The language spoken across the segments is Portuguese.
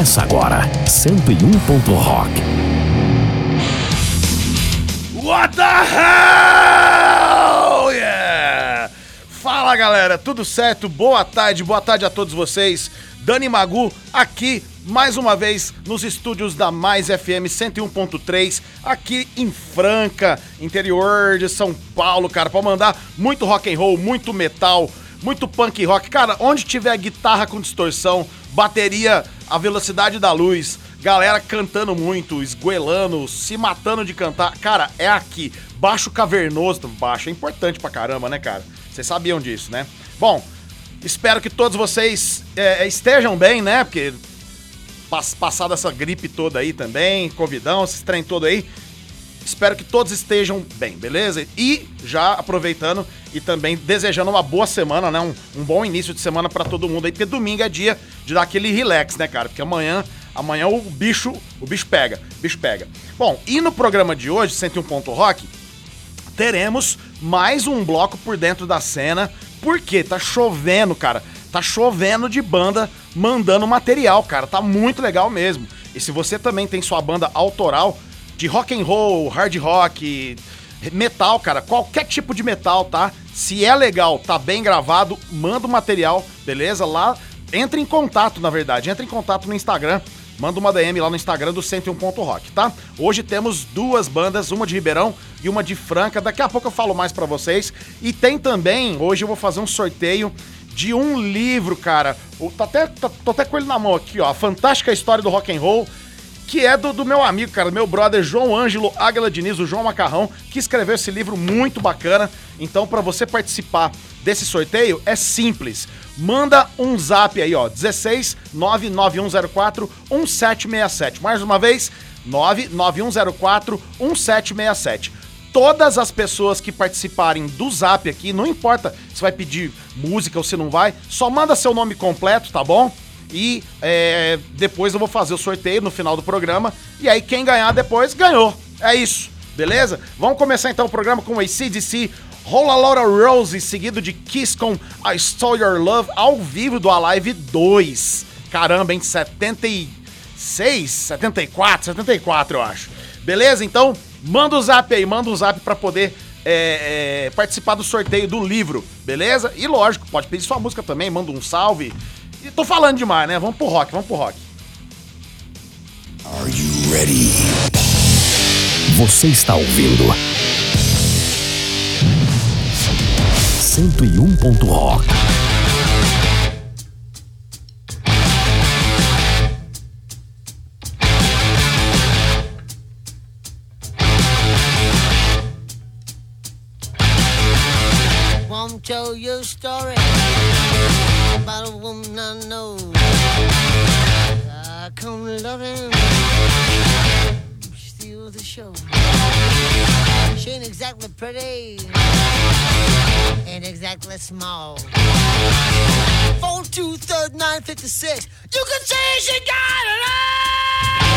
Começa agora, 101. Rock. What the hell? Yeah! Fala galera, tudo certo? Boa tarde, boa tarde a todos vocês. Dani Magu aqui mais uma vez nos estúdios da Mais FM 101.3, aqui em Franca, interior de São Paulo, cara, para mandar muito rock and roll, muito metal, muito punk rock. Cara, onde tiver guitarra com distorção, bateria a velocidade da luz, galera cantando muito, esguelando, se matando de cantar. Cara, é aqui. Baixo cavernoso, baixo é importante pra caramba, né, cara? Vocês sabiam disso, né? Bom, espero que todos vocês é, estejam bem, né? Porque passada essa gripe toda aí também, covidão, esse trem todo aí. Espero que todos estejam bem, beleza? E já aproveitando e também desejando uma boa semana, né? Um, um bom início de semana para todo mundo aí, porque domingo é dia de dar aquele relax, né, cara? Porque amanhã, amanhã o bicho, o bicho pega, o bicho pega. Bom, e no programa de hoje, 101 Ponto Rock, teremos mais um bloco por dentro da cena. Porque tá chovendo, cara. Tá chovendo de banda mandando material, cara. Tá muito legal mesmo. E se você também tem sua banda autoral de rock and roll, hard rock, metal, cara, qualquer tipo de metal, tá? Se é legal, tá bem gravado, manda o material, beleza? Lá, entre em contato, na verdade, entre em contato no Instagram, manda uma DM lá no Instagram do 101.rock, tá? Hoje temos duas bandas, uma de Ribeirão e uma de Franca. Daqui a pouco eu falo mais para vocês. E tem também, hoje eu vou fazer um sorteio de um livro, cara. Tô até, tô, tô até com ele na mão aqui, ó. A Fantástica História do Rock and Roll que é do, do, meu amigo, cara, meu brother João Ângelo Águila Diniz, o João Macarrão, que escreveu esse livro muito bacana. Então, para você participar desse sorteio, é simples. Manda um zap aí, ó, 16 99104 1767. Mais uma vez, 99104 1767 todas as pessoas que participarem do Zap aqui, não importa se vai pedir música ou se não vai, só manda seu nome completo, tá bom? E é, depois eu vou fazer o sorteio no final do programa. E aí quem ganhar depois, ganhou. É isso, beleza? Vamos começar então o programa com o ACDC, Roll a Lotta Rose, seguido de Kiss com I Stole Your Love, ao vivo do Alive 2. Caramba, em 76, 74, 74 eu acho. Beleza? Então, manda o zap aí, manda o zap pra poder é, é, participar do sorteio do livro, beleza? E lógico, pode pedir sua música também, manda um salve, tô falando demais, né? Vamos pro rock, vamos pro rock. Are you ready? Você está ouvindo 101. Rock. Exactly pretty, ain't exactly small. Four. You can say she got it all.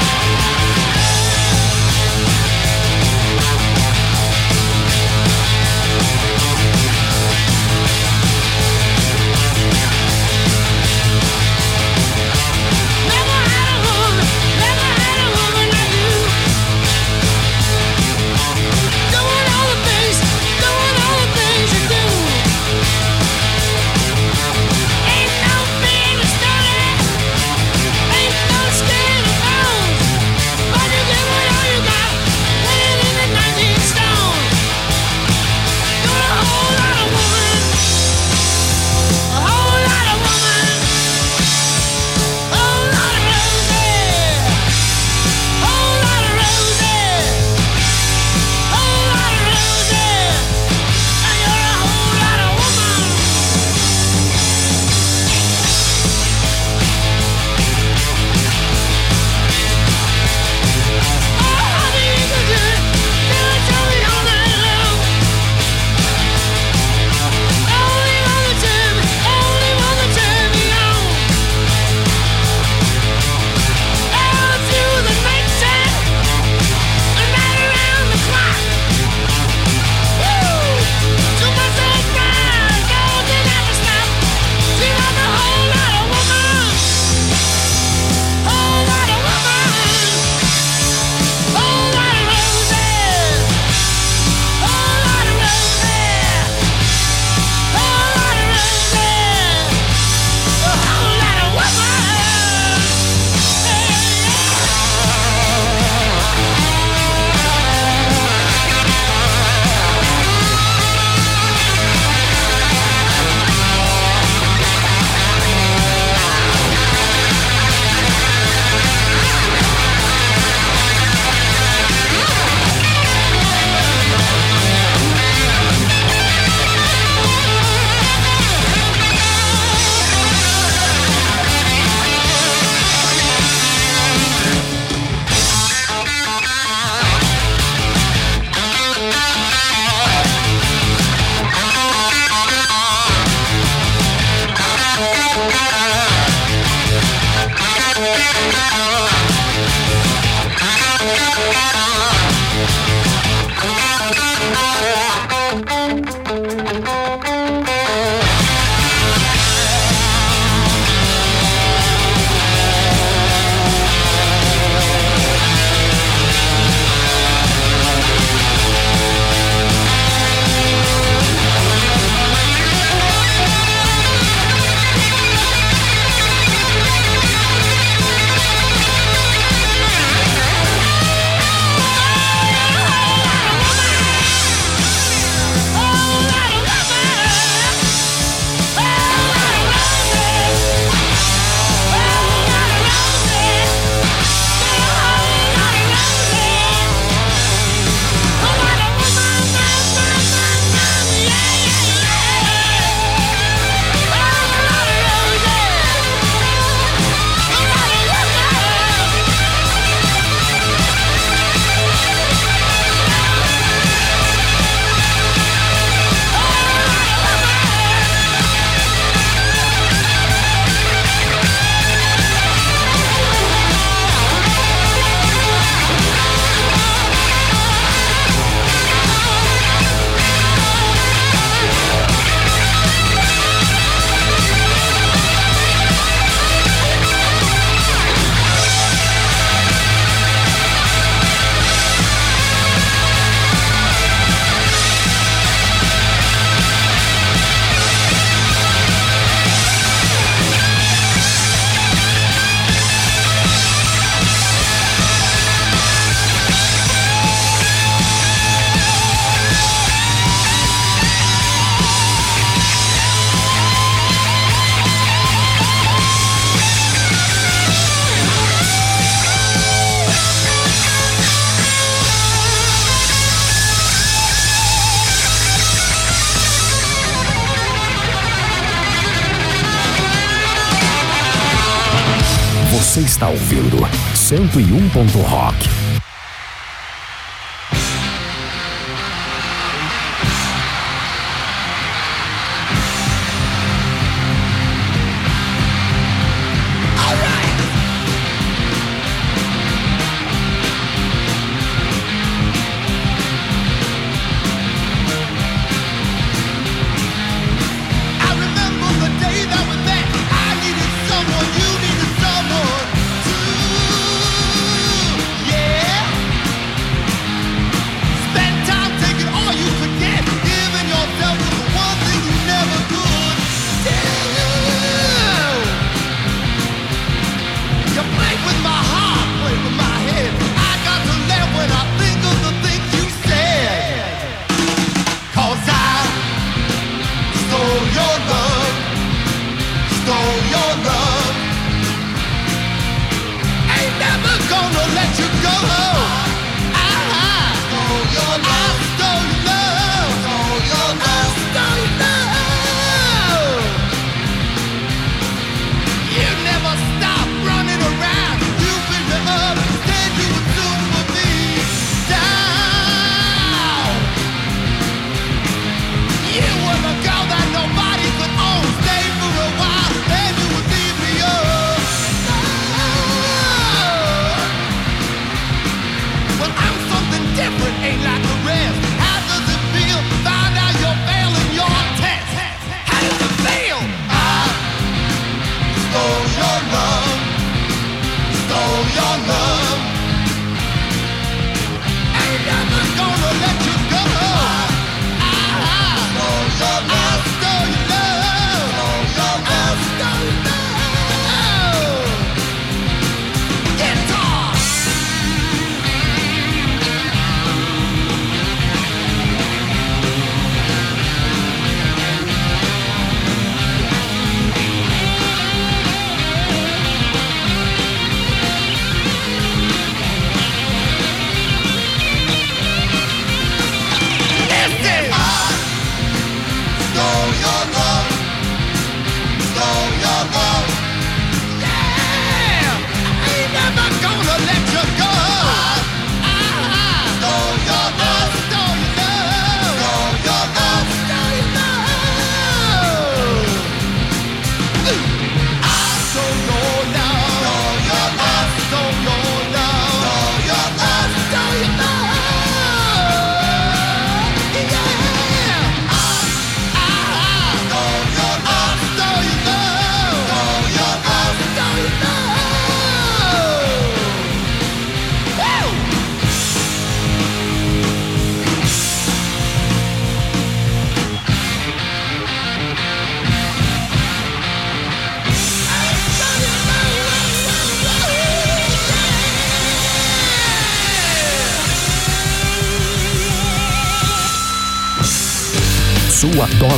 101.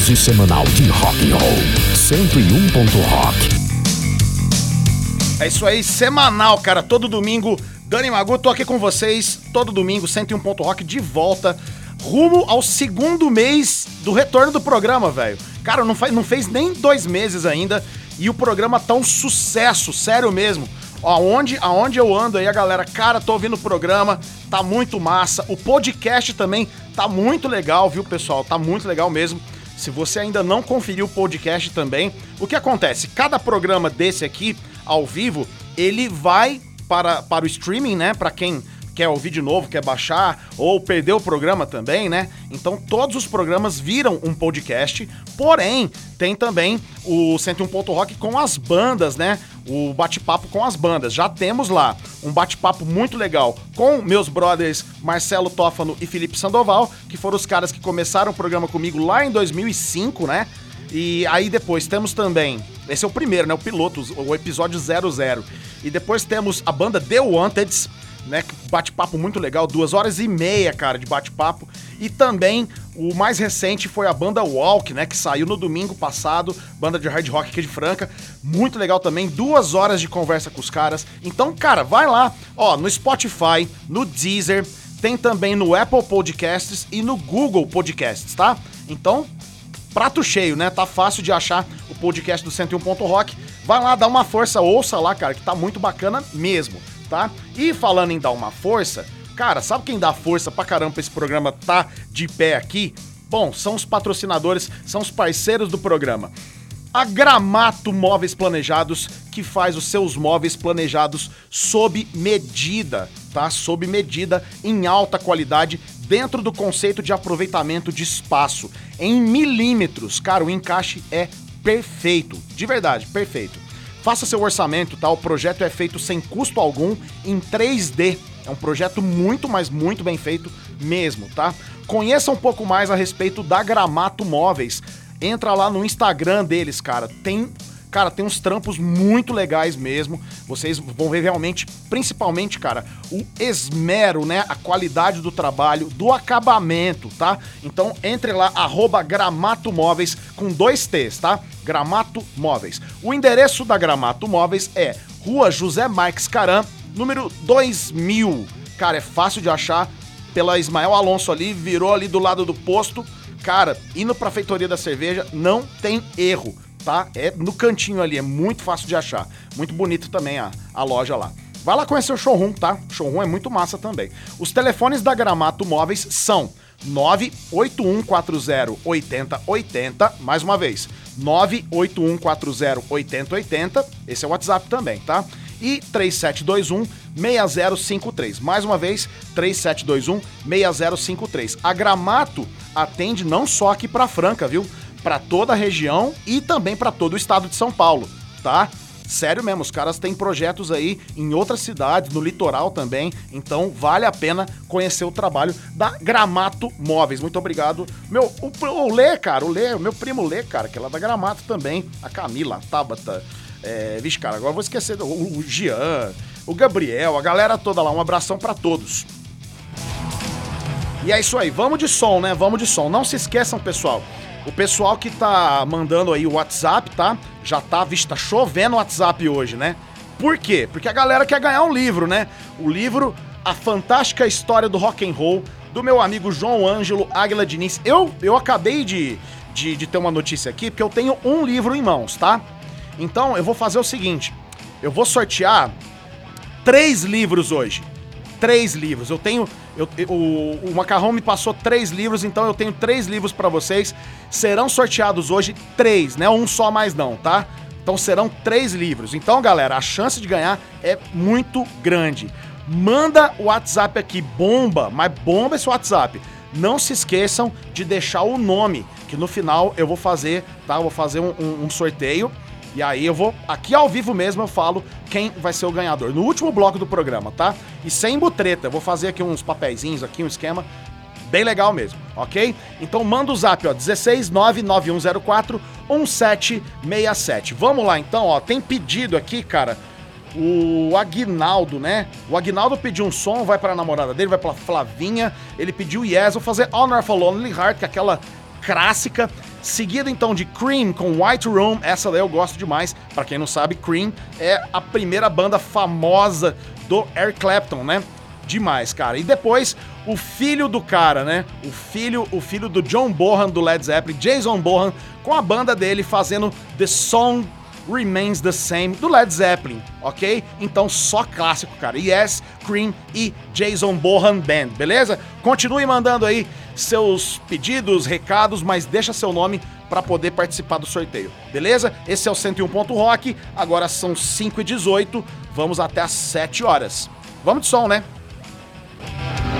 Dose semanal de rock and roll. 101. Rock. É isso aí, semanal, cara. Todo domingo, Dani Magu, tô aqui com vocês. Todo domingo, 101 Ponto Rock de volta. Rumo ao segundo mês do retorno do programa, velho. Cara, não, faz, não fez nem dois meses ainda e o programa tá um sucesso, sério mesmo. Aonde, aonde eu ando aí, a galera, cara, tô ouvindo o programa, tá muito massa. O podcast também tá muito legal, viu, pessoal? Tá muito legal mesmo. Se você ainda não conferiu o podcast também, o que acontece? Cada programa desse aqui, ao vivo, ele vai para, para o streaming, né? Para quem quer ouvir de novo, quer baixar ou perdeu o programa também, né? Então todos os programas viram um podcast, porém tem também o 101 Ponto Rock com as bandas, né? O bate-papo com as bandas. Já temos lá um bate-papo muito legal com meus brothers Marcelo Tófano e Felipe Sandoval, que foram os caras que começaram o programa comigo lá em 2005, né? E aí depois temos também, esse é o primeiro, né, o piloto, o episódio 00. E depois temos a banda The Wanteds, né? Bate-papo muito legal, duas horas e meia, cara, de bate-papo. E também o mais recente foi a banda Walk, né? Que saiu no domingo passado, banda de hard rock aqui de Franca. Muito legal também, duas horas de conversa com os caras. Então, cara, vai lá, ó, no Spotify, no Deezer, tem também no Apple Podcasts e no Google Podcasts, tá? Então, prato cheio, né? Tá fácil de achar o podcast do 101. Rock. Vai lá, dá uma força, ouça lá, cara, que tá muito bacana mesmo tá? E falando em dar uma força, cara, sabe quem dá força pra caramba pra esse programa tá de pé aqui? Bom, são os patrocinadores, são os parceiros do programa. A Gramato Móveis Planejados, que faz os seus móveis planejados sob medida, tá? Sob medida, em alta qualidade, dentro do conceito de aproveitamento de espaço. Em milímetros, cara, o encaixe é perfeito. De verdade, perfeito. Faça seu orçamento, tá? O projeto é feito sem custo algum em 3D. É um projeto muito, mas muito bem feito mesmo, tá? Conheça um pouco mais a respeito da Gramato Móveis. Entra lá no Instagram deles, cara. Tem Cara, tem uns trampos muito legais mesmo. Vocês vão ver realmente, principalmente, cara, o esmero, né? A qualidade do trabalho, do acabamento, tá? Então entre lá, arroba Gramato Móveis com dois T's, tá? Gramato Móveis. O endereço da Gramato Móveis é Rua José Marques Caram, número 2000. Cara, é fácil de achar pela Ismael Alonso ali, virou ali do lado do posto. Cara, indo pra feitoria da cerveja, não tem erro tá? É no cantinho ali, é muito fácil de achar. Muito bonito também a, a loja lá. Vai lá conhecer o showroom, tá? O showroom é muito massa também. Os telefones da Gramato Móveis são 981408080, mais uma vez, 981408080, esse é o WhatsApp também, tá? E 3721 6053. Mais uma vez, 3721 6053. A Gramato atende não só aqui para Franca, viu? Para toda a região e também para todo o estado de São Paulo, tá? Sério mesmo, os caras têm projetos aí em outras cidades, no litoral também, então vale a pena conhecer o trabalho da Gramato Móveis. Muito obrigado. Meu, o, o Lê, cara, o Lê, o meu primo Lê, cara, que é lá da Gramato também, a Camila, a Tabata, é, vixe, cara, agora vou esquecer o, o Gian, o Gabriel, a galera toda lá, um abração para todos. E é isso aí, vamos de som, né? Vamos de som. Não se esqueçam, pessoal, o pessoal que tá mandando aí o WhatsApp, tá? Já tá, visto, tá chovendo o WhatsApp hoje, né? Por quê? Porque a galera quer ganhar um livro, né? O livro A Fantástica História do Rock and Roll, do meu amigo João Ângelo Águila Diniz. Eu, eu acabei de, de, de ter uma notícia aqui, porque eu tenho um livro em mãos, tá? Então eu vou fazer o seguinte: eu vou sortear três livros hoje. Três livros. Eu tenho eu, o, o Macarrão me passou três livros, então eu tenho três livros para vocês. Serão sorteados hoje três, né? Um só mais não, tá? Então serão três livros. Então, galera, a chance de ganhar é muito grande. Manda o WhatsApp aqui, bomba, mas bomba esse WhatsApp. Não se esqueçam de deixar o nome, que no final eu vou fazer, tá? Eu vou fazer um, um, um sorteio e aí eu vou, aqui ao vivo mesmo, eu falo quem vai ser o ganhador. No último bloco do programa, tá? E sem butreta, eu vou fazer aqui uns papeizinhos aqui, um esquema bem legal mesmo, ok? Então manda o zap, ó, 1699104 1767. Vamos lá então, ó, tem pedido aqui, cara, o Aguinaldo, né? O Aguinaldo pediu um som, vai para a namorada dele, vai para Flavinha. Ele pediu Yes, vou fazer Honor for Lonely Heart, que é aquela clássica. Seguido então de Cream com White Room, essa daí eu gosto demais. Para quem não sabe, Cream é a primeira banda famosa do Eric Clapton, né? Demais, cara. E depois o filho do cara, né? O filho, o filho do John Bohan do Led Zeppelin, Jason Bohan, com a banda dele fazendo The Song Remains the Same do Led Zeppelin, ok? Então só clássico, cara. Yes, Cream e Jason Bohan Band, beleza? Continue mandando aí seus pedidos, recados, mas deixa seu nome para poder participar do sorteio. Beleza? Esse é o 101 Rock. Agora são 5 e 18 Vamos até as 7 horas. Vamos de som, né? Música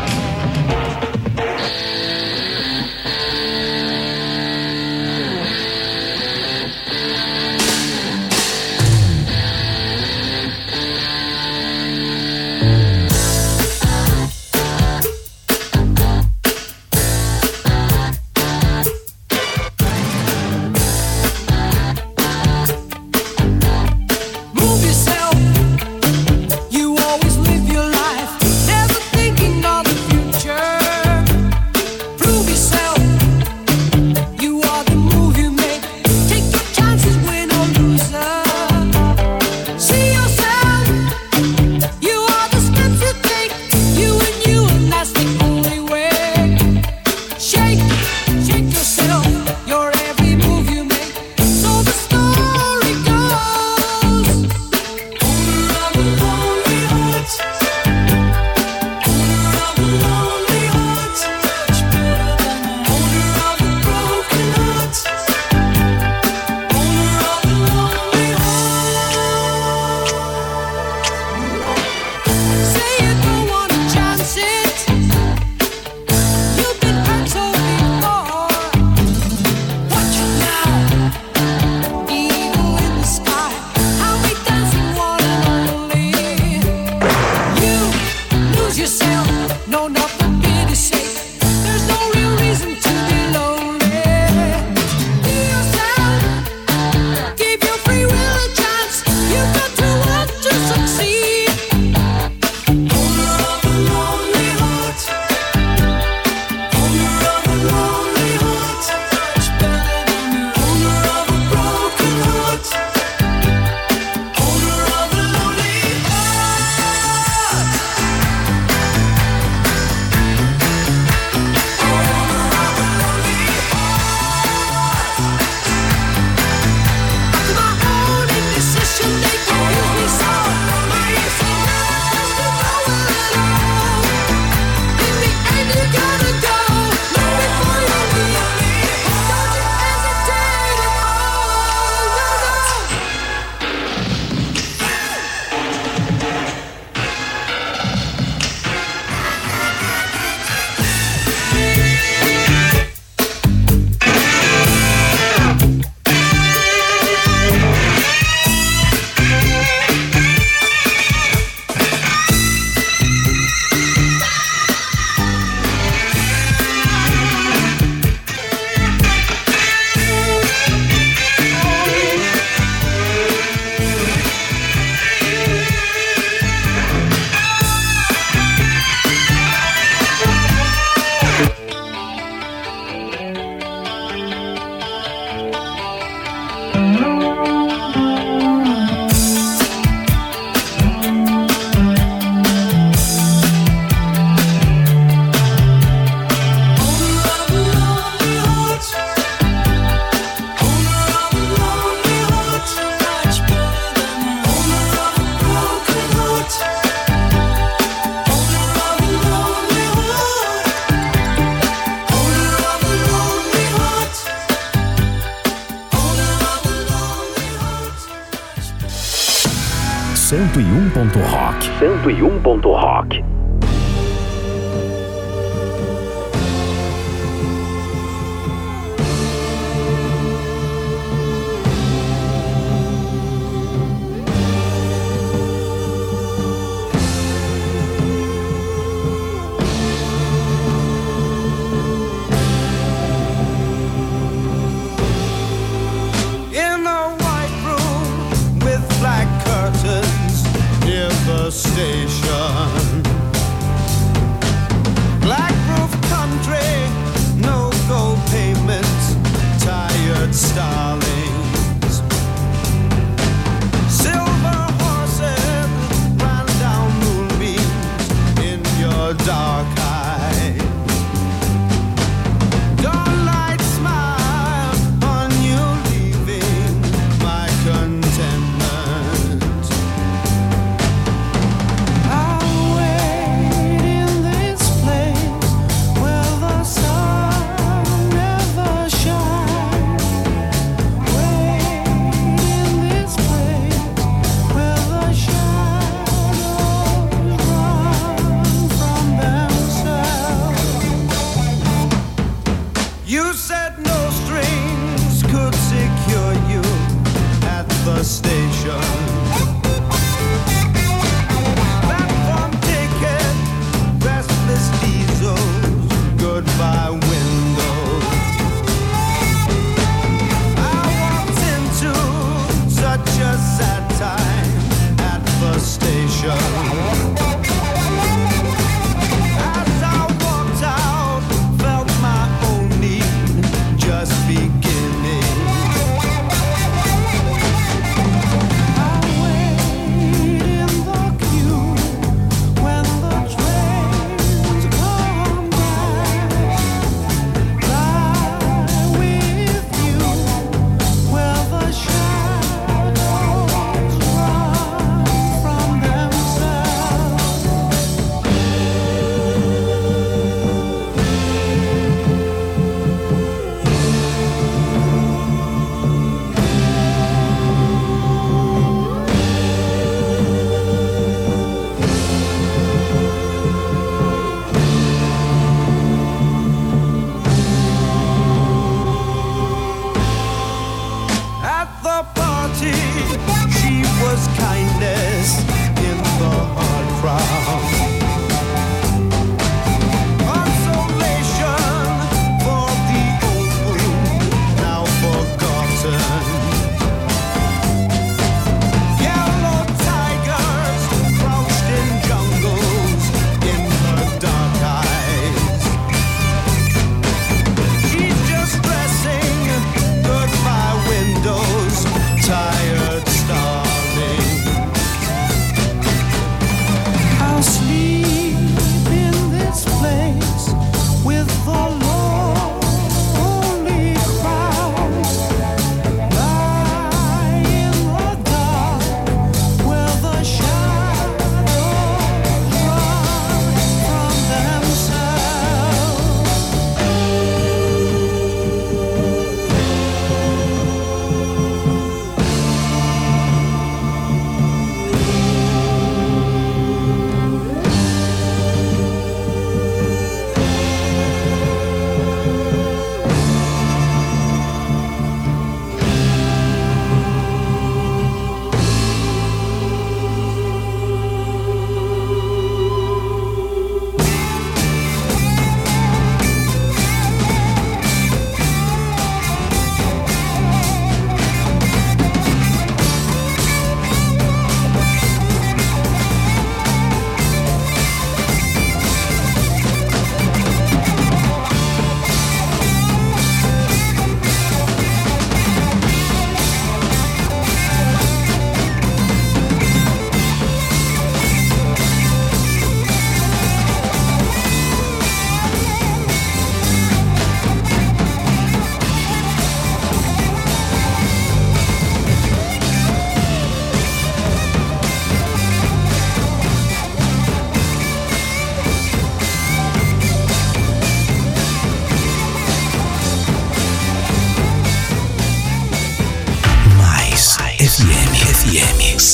dark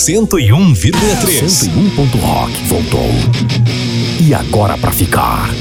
101,3. 101. Rock voltou. E agora pra ficar.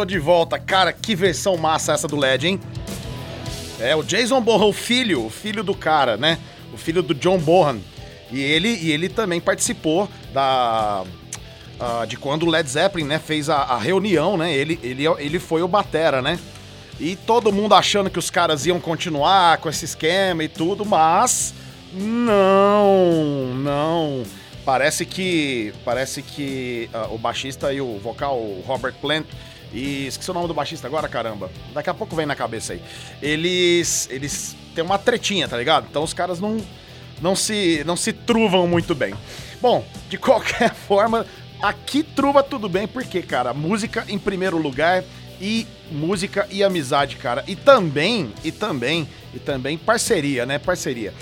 Tô de volta. Cara, que versão massa essa do LED, hein? É, o Jason Bohan, o filho, o filho do cara, né? O filho do John Bohan. E ele, e ele também participou da. ah, de quando o Led Zeppelin, né, fez a, a reunião, né? Ele, ele, ele foi o Batera, né? E todo mundo achando que os caras iam continuar com esse esquema e tudo, mas. Não, não. Parece que. Parece que ah, o baixista e o vocal, o Robert Plant. E esqueci o nome do baixista agora, caramba. Daqui a pouco vem na cabeça aí. Eles. Eles têm uma tretinha, tá ligado? Então os caras não. Não se, não se truvam muito bem. Bom, de qualquer forma, aqui truva tudo bem, porque, cara, música em primeiro lugar e música e amizade, cara. E também, e também, e também parceria, né? Parceria.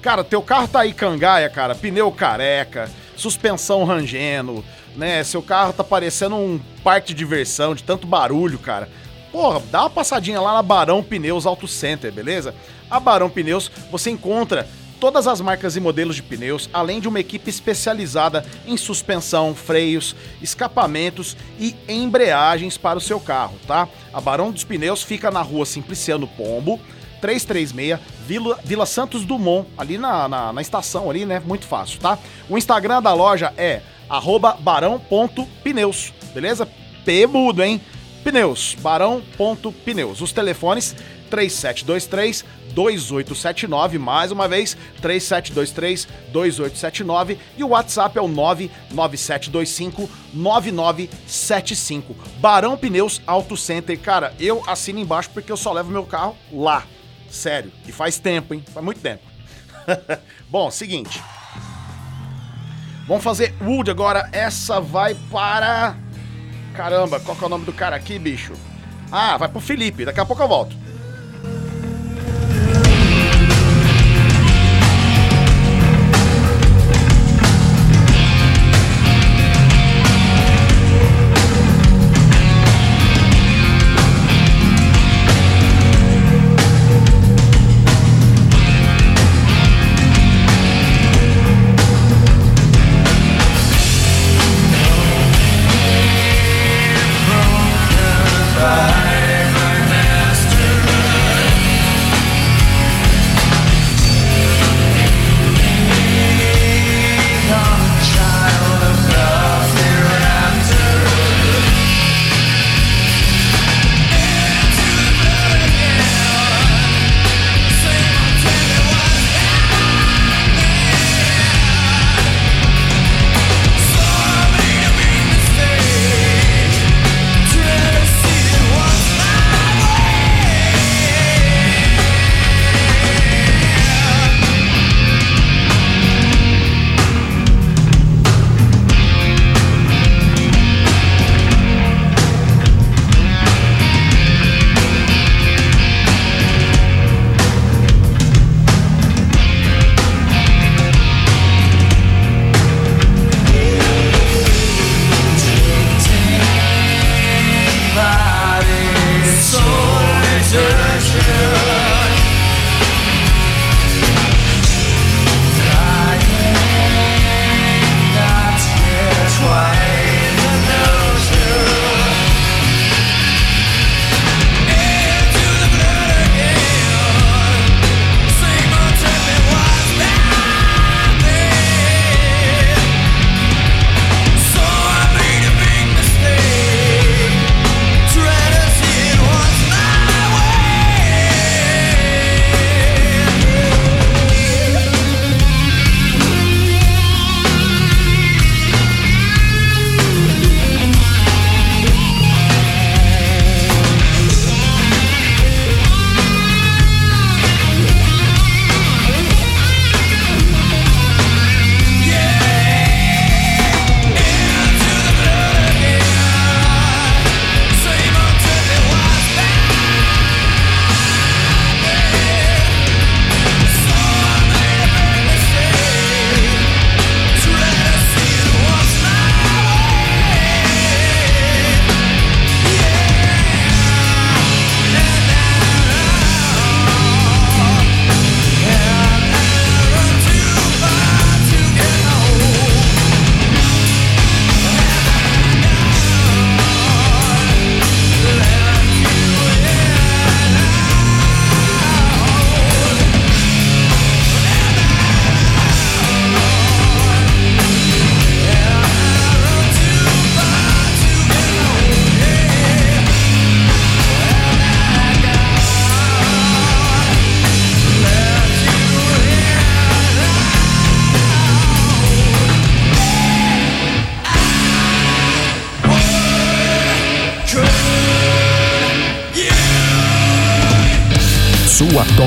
Cara, teu carro tá aí cangaia, cara, pneu careca, suspensão rangendo, né? Seu carro tá parecendo um parque de diversão, de tanto barulho, cara. Porra, dá uma passadinha lá na Barão Pneus Auto Center, beleza? A Barão Pneus você encontra todas as marcas e modelos de pneus, além de uma equipe especializada em suspensão, freios, escapamentos e embreagens para o seu carro, tá? A Barão dos Pneus fica na rua Simpliciano Pombo, 336, Vila, Vila Santos Dumont, ali na, na, na estação ali, né? Muito fácil, tá? O Instagram da loja é arroba barão.pneus, beleza? P mudo, hein? Pneus, barão.pneus. Os telefones 3723 2879, mais uma vez, 3723 2879 e o WhatsApp é o 99725 9975. Barão Pneus Auto Center. Cara, eu assino embaixo porque eu só levo meu carro lá. Sério. E faz tempo, hein? Faz muito tempo. Bom, seguinte. Vamos fazer Wood agora. Essa vai para. Caramba, qual que é o nome do cara aqui, bicho? Ah, vai pro Felipe. Daqui a pouco eu volto.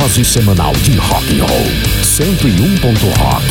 Dose semanal de rock and roll. 101. Rock.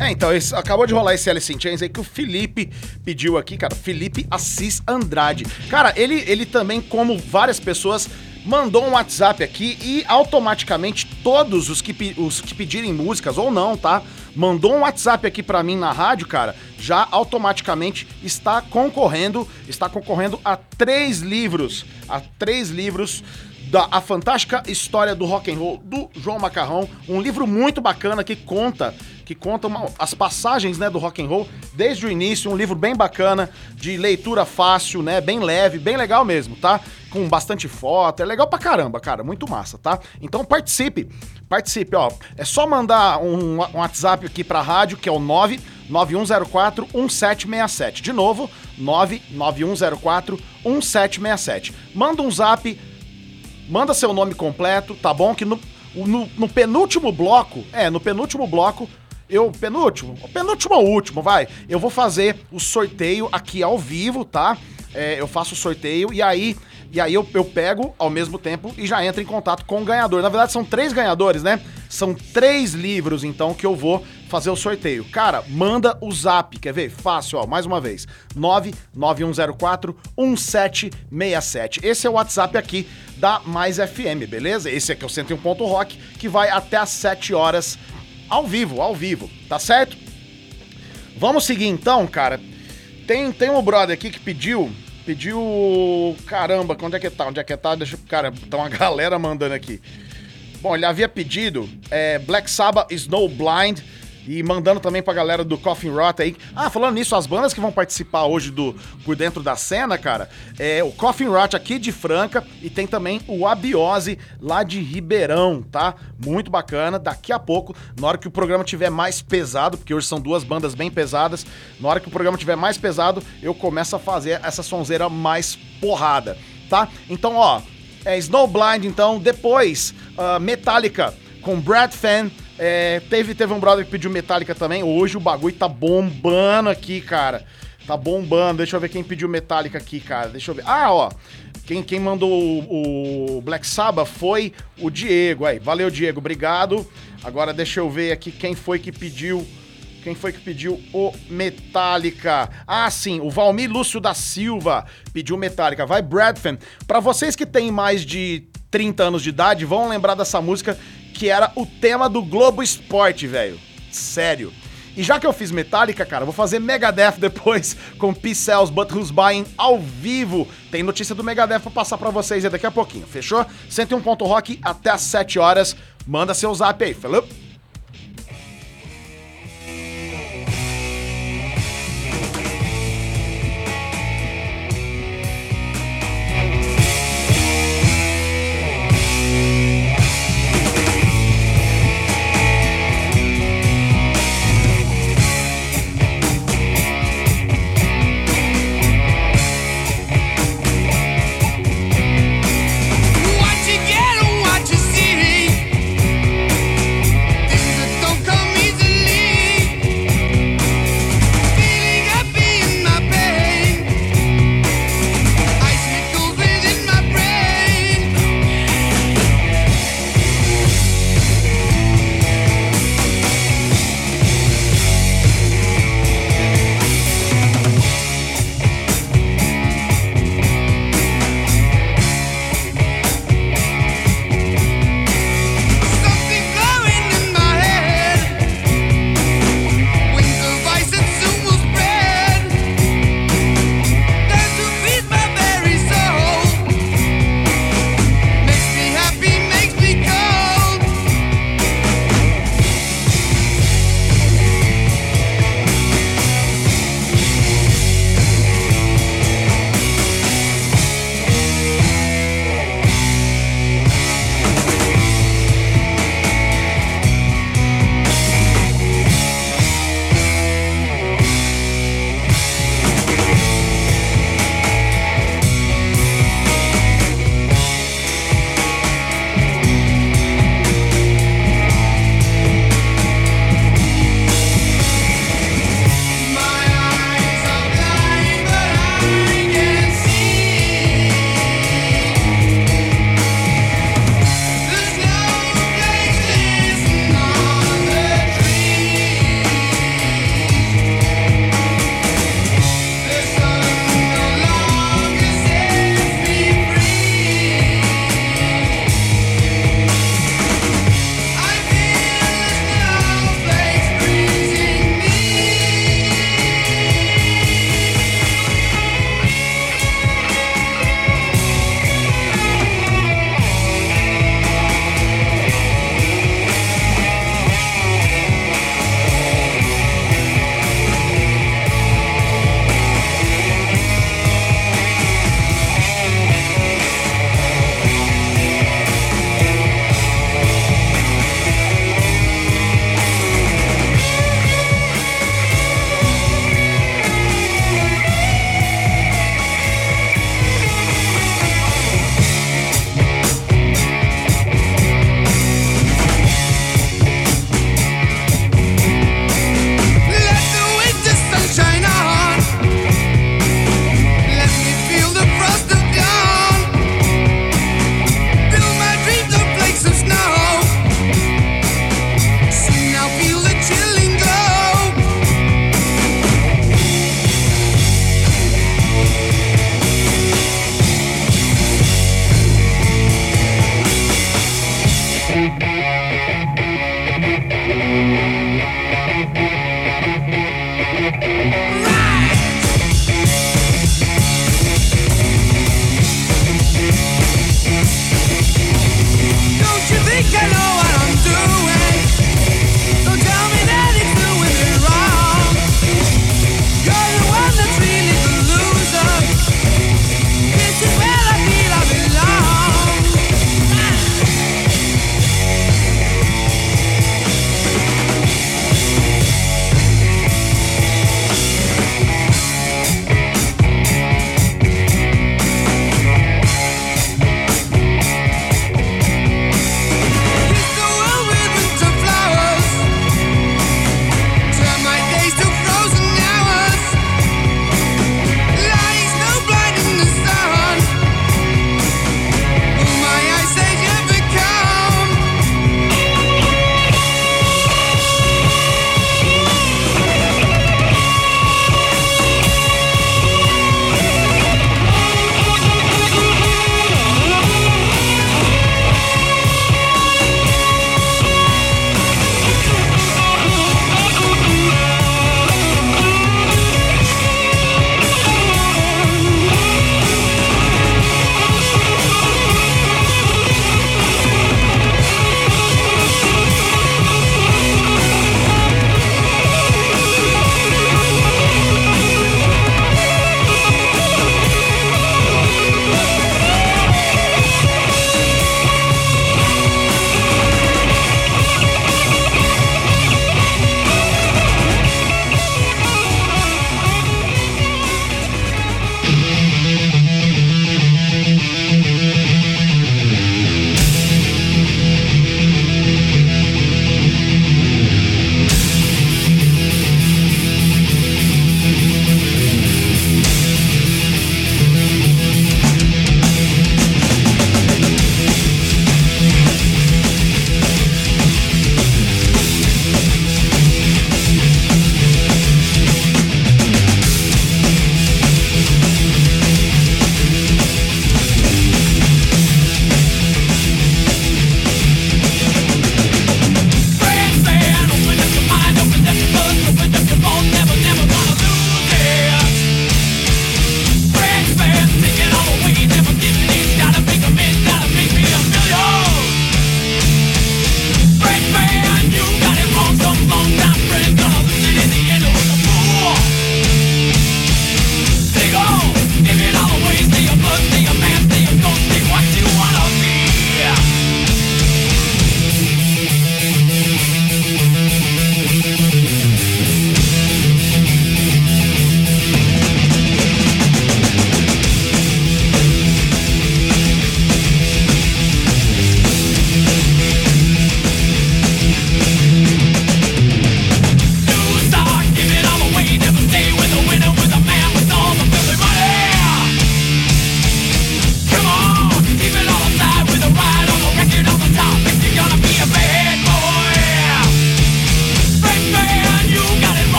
É, então, acabou de rolar esse Alice in Chains aí que o Felipe pediu aqui, cara. Felipe Assis Andrade. Cara, ele, ele também, como várias pessoas, mandou um WhatsApp aqui e automaticamente todos os que, os que pedirem músicas, ou não, tá? Mandou um WhatsApp aqui pra mim na rádio, cara, já automaticamente está concorrendo, está concorrendo a três livros, a três livros da A Fantástica História do Rock and Roll do João Macarrão, um livro muito bacana que conta que conta uma- as passagens né, do rock and roll desde o início, um livro bem bacana, de leitura fácil, né, bem leve, bem legal mesmo, tá? Com bastante foto, é legal pra caramba, cara, muito massa, tá? Então participe, participe, ó, é só mandar um, um WhatsApp aqui pra rádio, que é o 99104 1767, de novo, 99104 1767. Manda um zap, manda seu nome completo, tá bom? Que no, no, no penúltimo bloco, é, no penúltimo bloco, eu, penúltimo, penúltimo ou último, vai, eu vou fazer o sorteio aqui ao vivo, tá? É, eu faço o sorteio e aí, e aí eu, eu pego ao mesmo tempo e já entro em contato com o ganhador. Na verdade, são três ganhadores, né? São três livros, então, que eu vou fazer o sorteio. Cara, manda o zap, quer ver? Fácil, ó, mais uma vez. 99104 1767. Esse é o WhatsApp aqui da Mais FM, beleza? Esse aqui é o 101 Ponto Rock, que vai até às 7 horas ao vivo, ao vivo, tá certo? Vamos seguir então, cara. Tem, tem um brother aqui que pediu. Pediu. Caramba, onde é que tá? Onde é que tá? Deixa. Cara, tá uma galera mandando aqui. Bom, ele havia pedido é, Black Sabbath Snowblind e mandando também pra galera do Coffin Rot aí. Ah, falando nisso, as bandas que vão participar hoje do Por Dentro da Cena, cara, é o Coffin Rot aqui de Franca e tem também o Abiose lá de Ribeirão, tá? Muito bacana. Daqui a pouco, na hora que o programa tiver mais pesado, porque hoje são duas bandas bem pesadas, na hora que o programa tiver mais pesado, eu começo a fazer essa sonzeira mais porrada, tá? Então, ó, é Snowblind, então. Depois, ah, Metallica com Brad Fan. É, teve, teve um brother que pediu Metallica também. Hoje o bagulho tá bombando aqui, cara. Tá bombando. Deixa eu ver quem pediu Metallica aqui, cara. Deixa eu ver. Ah, ó. Quem, quem mandou o, o Black Sabbath foi o Diego. Aí, valeu, Diego. Obrigado. Agora deixa eu ver aqui quem foi que pediu. Quem foi que pediu o Metallica? Ah, sim, o Valmir Lúcio da Silva pediu Metallica. Vai, Bradfan. Pra vocês que têm mais de 30 anos de idade, vão lembrar dessa música que era o tema do Globo Esporte, velho. Sério. E já que eu fiz Metallica, cara, vou fazer Megadeth depois com P-Cells, But Who's Buying ao vivo. Tem notícia do Megadeth pra passar pra vocês aí daqui a pouquinho, fechou? 101 Ponto Rock até às 7 horas. Manda seu zap aí, falou?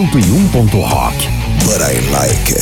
101. Rock. But I like it.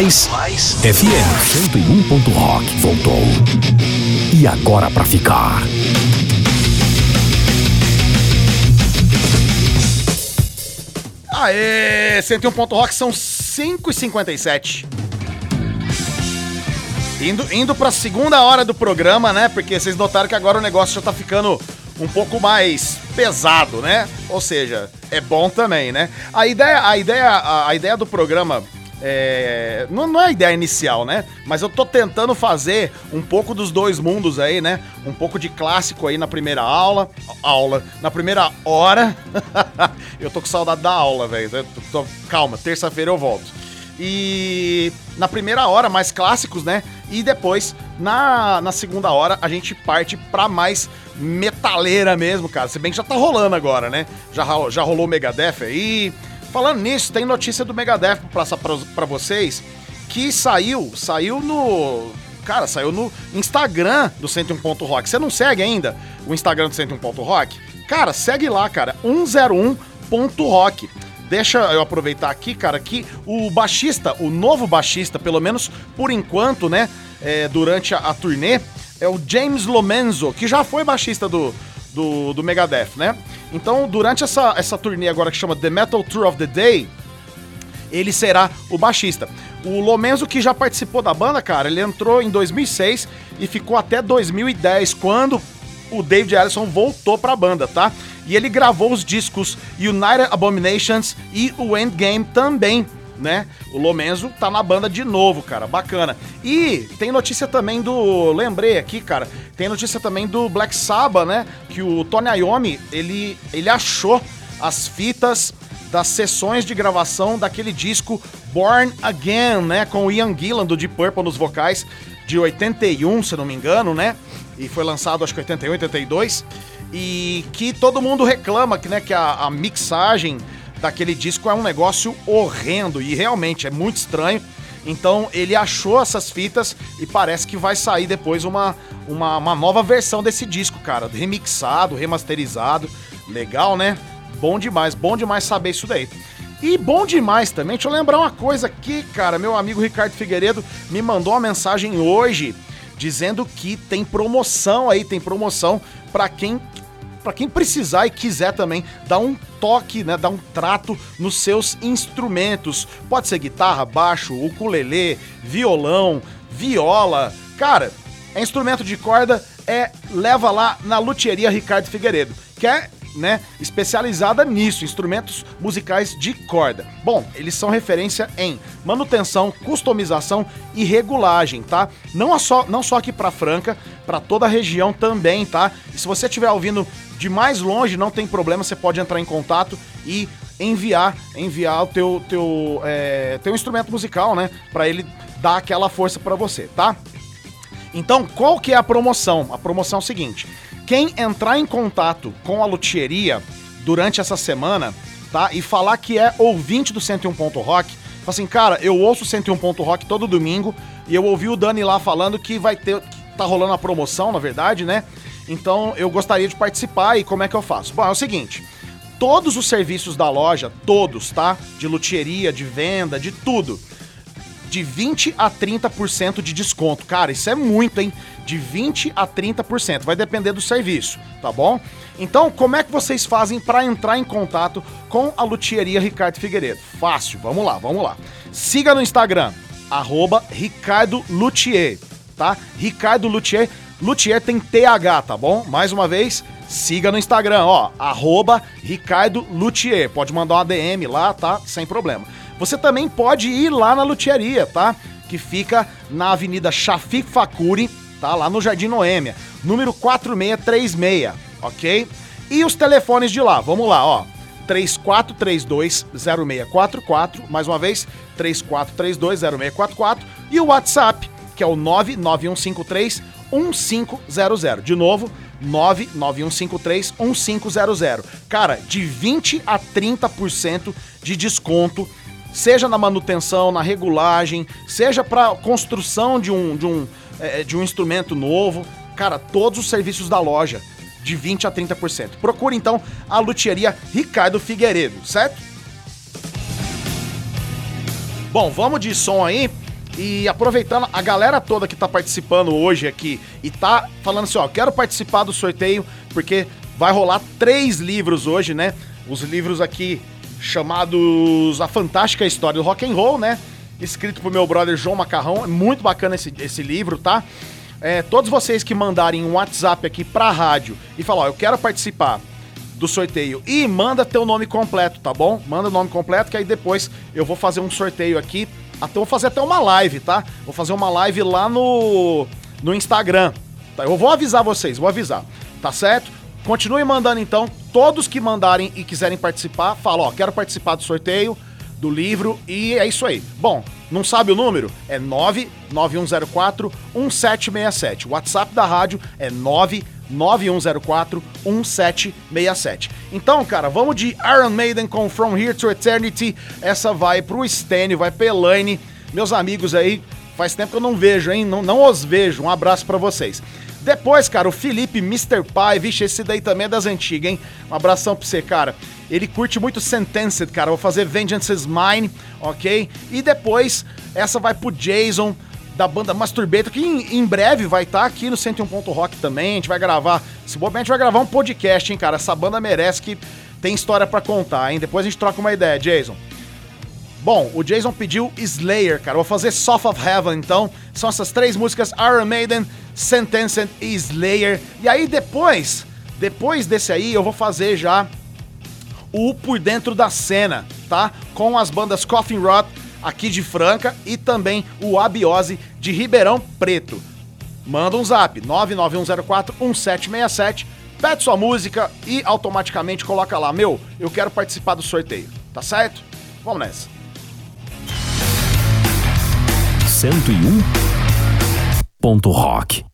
Mais Mais FM 101. Rock voltou. E agora pra ficar. Aê, 101 Ponto Rock são 5h57. Indo, indo pra segunda hora do programa, né? Porque vocês notaram que agora o negócio já tá ficando um pouco mais pesado, né? Ou seja, é bom também, né? A ideia, a ideia, a, a ideia do programa é, não, não é a ideia inicial, né? Mas eu tô tentando fazer um pouco dos dois mundos aí, né? Um pouco de clássico aí na primeira aula. Aula. Na primeira hora. eu tô com saudade da aula, velho. Calma, terça-feira eu volto. E na primeira hora, mais clássicos, né? E depois, na, na segunda hora, a gente parte pra mais metaleira mesmo, cara. Se bem que já tá rolando agora, né? Já, já rolou o Megadeth aí. Falando nisso, tem notícia do Megadeth pra passar vocês. Que saiu, saiu no. Cara, saiu no Instagram do 101 Ponto Rock. Você não segue ainda o Instagram do 101 Ponto Rock? Cara, segue lá, cara. 101 Ponto Rock. Deixa eu aproveitar aqui, cara, que o baixista, o novo baixista, pelo menos por enquanto, né, é, durante a, a turnê, é o James Lomenzo, que já foi baixista do, do, do Megadeth, né? Então, durante essa, essa turnê agora que chama The Metal Tour of the Day, ele será o baixista. O Lomenzo, que já participou da banda, cara, ele entrou em 2006 e ficou até 2010, quando o David Ellison voltou pra banda, tá? E ele gravou os discos United Abominations e o Endgame também, né? O Lomenzo tá na banda de novo, cara, bacana. E tem notícia também do, lembrei aqui, cara, tem notícia também do Black Sabbath, né? Que o Tony Iommi, ele, ele achou as fitas das sessões de gravação daquele disco Born Again, né? Com o Ian Gillan do Deep Purple nos vocais, de 81, se não me engano, né? E foi lançado acho que 81, 82. E que todo mundo reclama que, né, que a, a mixagem daquele disco é um negócio horrendo e realmente é muito estranho. Então ele achou essas fitas e parece que vai sair depois uma, uma, uma nova versão desse disco, cara. Remixado, remasterizado. Legal, né? Bom demais, bom demais saber isso daí. E bom demais também, deixa eu lembrar uma coisa aqui, cara. Meu amigo Ricardo Figueiredo me mandou uma mensagem hoje dizendo que tem promoção aí, tem promoção pra quem para quem precisar e quiser também dar um toque, né, dar um trato nos seus instrumentos. Pode ser guitarra, baixo, ukulele, violão, viola. Cara, é instrumento de corda, é leva lá na Luthieria Ricardo Figueiredo, que é né, especializada nisso, instrumentos musicais de corda. Bom, eles são referência em manutenção, customização e regulagem, tá? Não, só, não só aqui pra Franca, pra toda a região também, tá? E se você estiver ouvindo de mais longe, não tem problema, você pode entrar em contato e enviar, enviar o teu, teu, é, teu instrumento musical, né? Pra ele dar aquela força pra você, tá? Então, qual que é a promoção? A promoção é o seguinte: quem entrar em contato com a luthieria durante essa semana, tá? E falar que é ouvinte do 101 Ponto Rock, fala assim, cara, eu ouço o 101 Ponto Rock todo domingo e eu ouvi o Dani lá falando que vai ter, que tá rolando a promoção, na verdade, né? Então, eu gostaria de participar e como é que eu faço? Bom, é o seguinte, todos os serviços da loja, todos, tá? De luthieria, de venda, de tudo de 20 a 30% de desconto. Cara, isso é muito, hein? De 20 a 30%. Vai depender do serviço, tá bom? Então, como é que vocês fazem para entrar em contato com a Luthieria Ricardo Figueiredo? Fácil, vamos lá, vamos lá. Siga no Instagram, arroba Ricardo Luthier, tá? Ricardo Luthier, Luthier tem TH, tá bom? Mais uma vez, siga no Instagram, ó, arroba Ricardo Luthier. Pode mandar uma DM lá, tá? Sem problema. Você também pode ir lá na luthieria, tá? Que fica na Avenida Shafiq Fakuri, tá? Lá no Jardim Noêmia, número 4636, ok? E os telefones de lá, vamos lá, ó. 3432-0644, mais uma vez, 3432-0644, e o WhatsApp, que é o 99153-1500. De novo, 99153-1500. Cara, de 20 a 30% de desconto, seja na manutenção, na regulagem, seja para construção de um, de, um, eh, de um instrumento novo. Cara, todos os serviços da loja, de 20 a 30%. Procure então a luthieria Ricardo Figueiredo, certo? Bom, vamos de som aí. E aproveitando a galera toda que tá participando hoje aqui e tá falando assim, ó, quero participar do sorteio porque vai rolar três livros hoje, né? Os livros aqui chamados A Fantástica História do Rock and Roll, né? Escrito pro meu brother João Macarrão. É muito bacana esse, esse livro, tá? É, todos vocês que mandarem um WhatsApp aqui pra rádio e falar, ó, eu quero participar do sorteio e manda teu nome completo, tá bom? Manda o nome completo que aí depois eu vou fazer um sorteio aqui. Até vou fazer até uma live, tá? Vou fazer uma live lá no no Instagram. Tá? Eu vou avisar vocês, vou avisar. Tá certo? Continue mandando então, todos que mandarem e quiserem participar, fala, ó, quero participar do sorteio do livro e é isso aí. Bom, não sabe o número? É 99104 1767. O WhatsApp da rádio é 99104 1767. Então, cara, vamos de Iron Maiden com From Here to Eternity. Essa vai pro Stênio, vai pra Elaine. Meus amigos aí, faz tempo que eu não vejo, hein? Não, não os vejo. Um abraço pra vocês. Depois, cara, o Felipe Mr. Pai, vixe, esse daí também é das antigas, hein? Um abração pra você, cara. Ele curte muito Sentenced, cara. Vou fazer Vengeance is Mine, ok? E depois, essa vai pro Jason, da banda Masturbator, que em, em breve vai estar aqui no 101. Rock também. A gente vai gravar, se bobear, a gente vai gravar um podcast, hein, cara? Essa banda merece que tem história pra contar, hein? Depois a gente troca uma ideia, Jason. Bom, o Jason pediu Slayer, cara. Vou fazer Soft of Heaven, então. São essas três músicas: Iron Maiden, Sentenced e Slayer. E aí depois, depois desse aí, eu vou fazer já o Por Dentro da Cena, tá? Com as bandas Coffin Rot aqui de Franca e também o Abiose de Ribeirão Preto. Manda um zap 991041767, pede sua música e automaticamente coloca lá, meu, eu quero participar do sorteio, tá certo? Vamos nessa. 101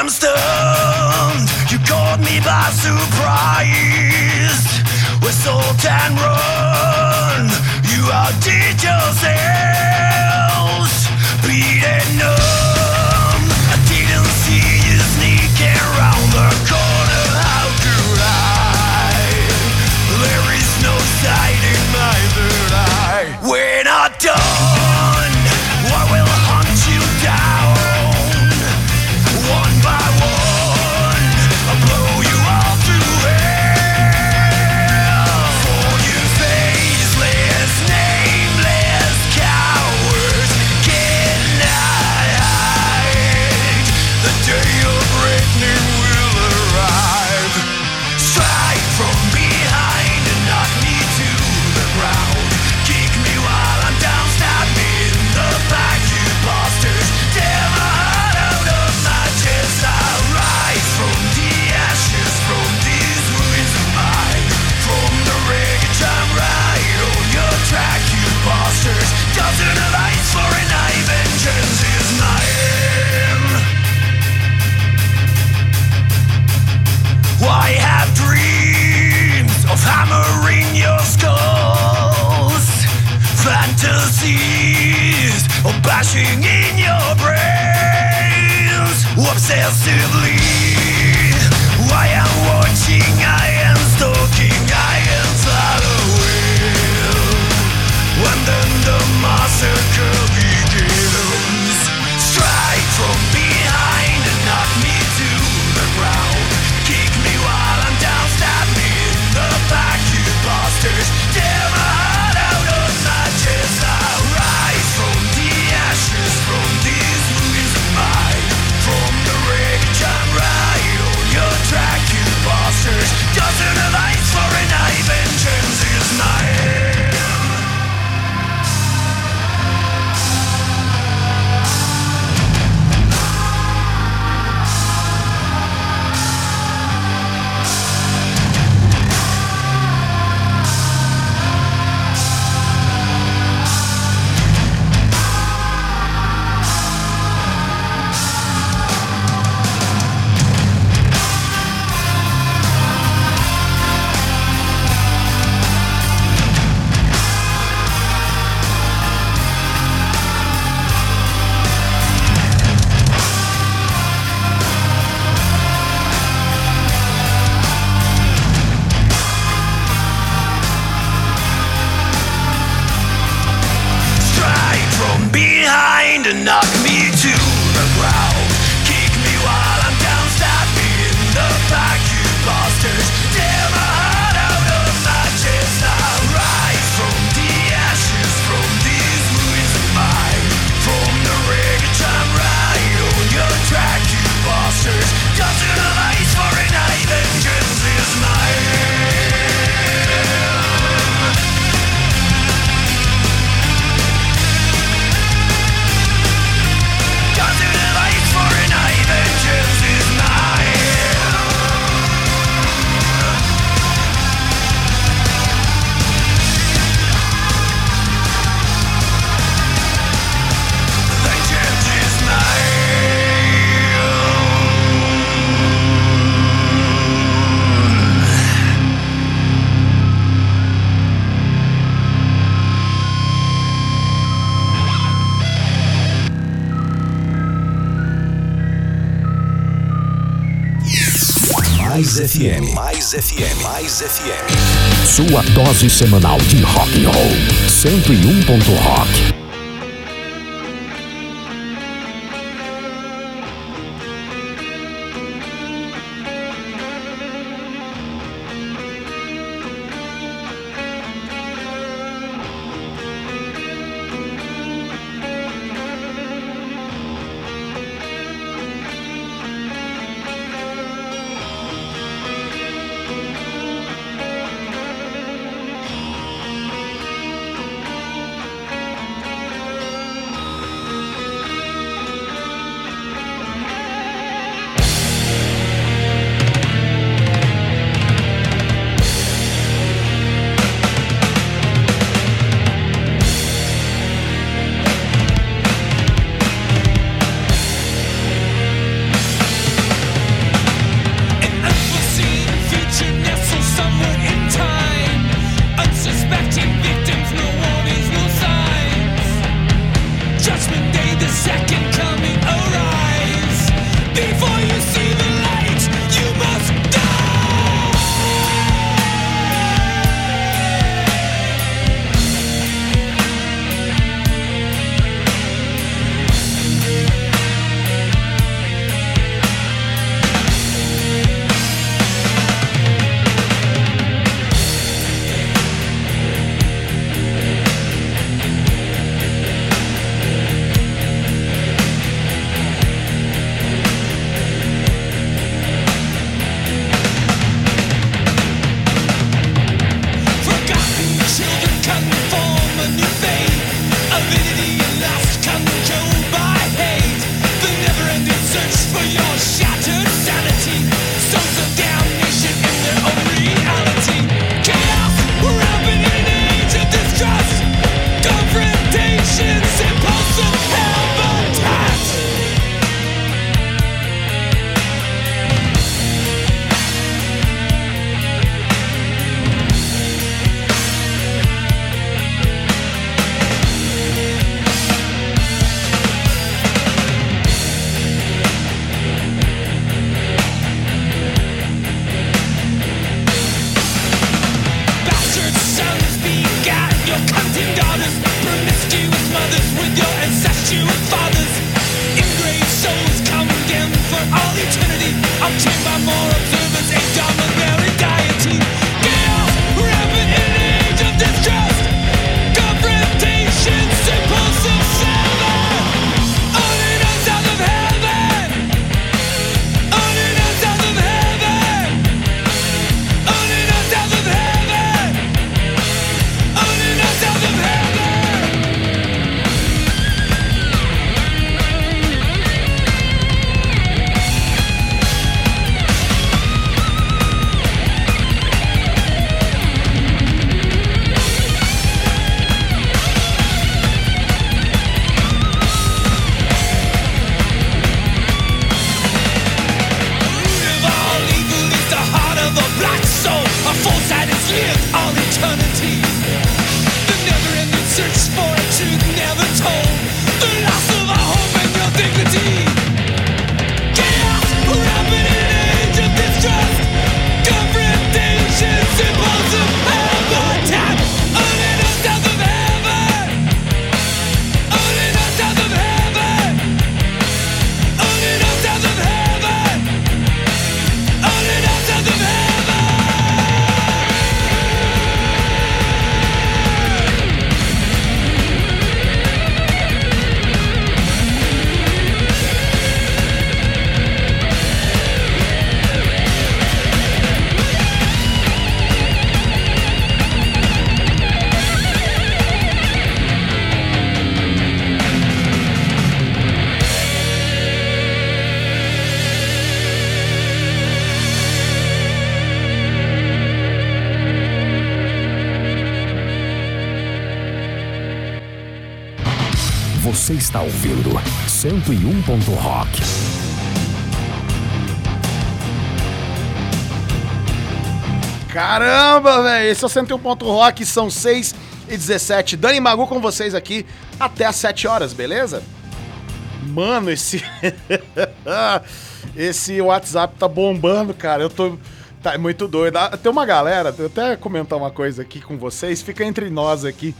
am stunned. You caught me by surprise. We're sold and run. You are yourself. Mais FM. Mais FM. Mais FM. Sua dose semanal de rock and roll. 101. Rock. 101. Rock. Caramba, velho! Esse é o 101 Ponto Rock, são 6 e 17. Dani Magu com vocês aqui até às 7 horas, beleza? Mano, esse. esse WhatsApp tá bombando, cara. Eu tô. Tá muito doido. Ah, Tem uma galera, eu até comentar uma coisa aqui com vocês, fica entre nós aqui.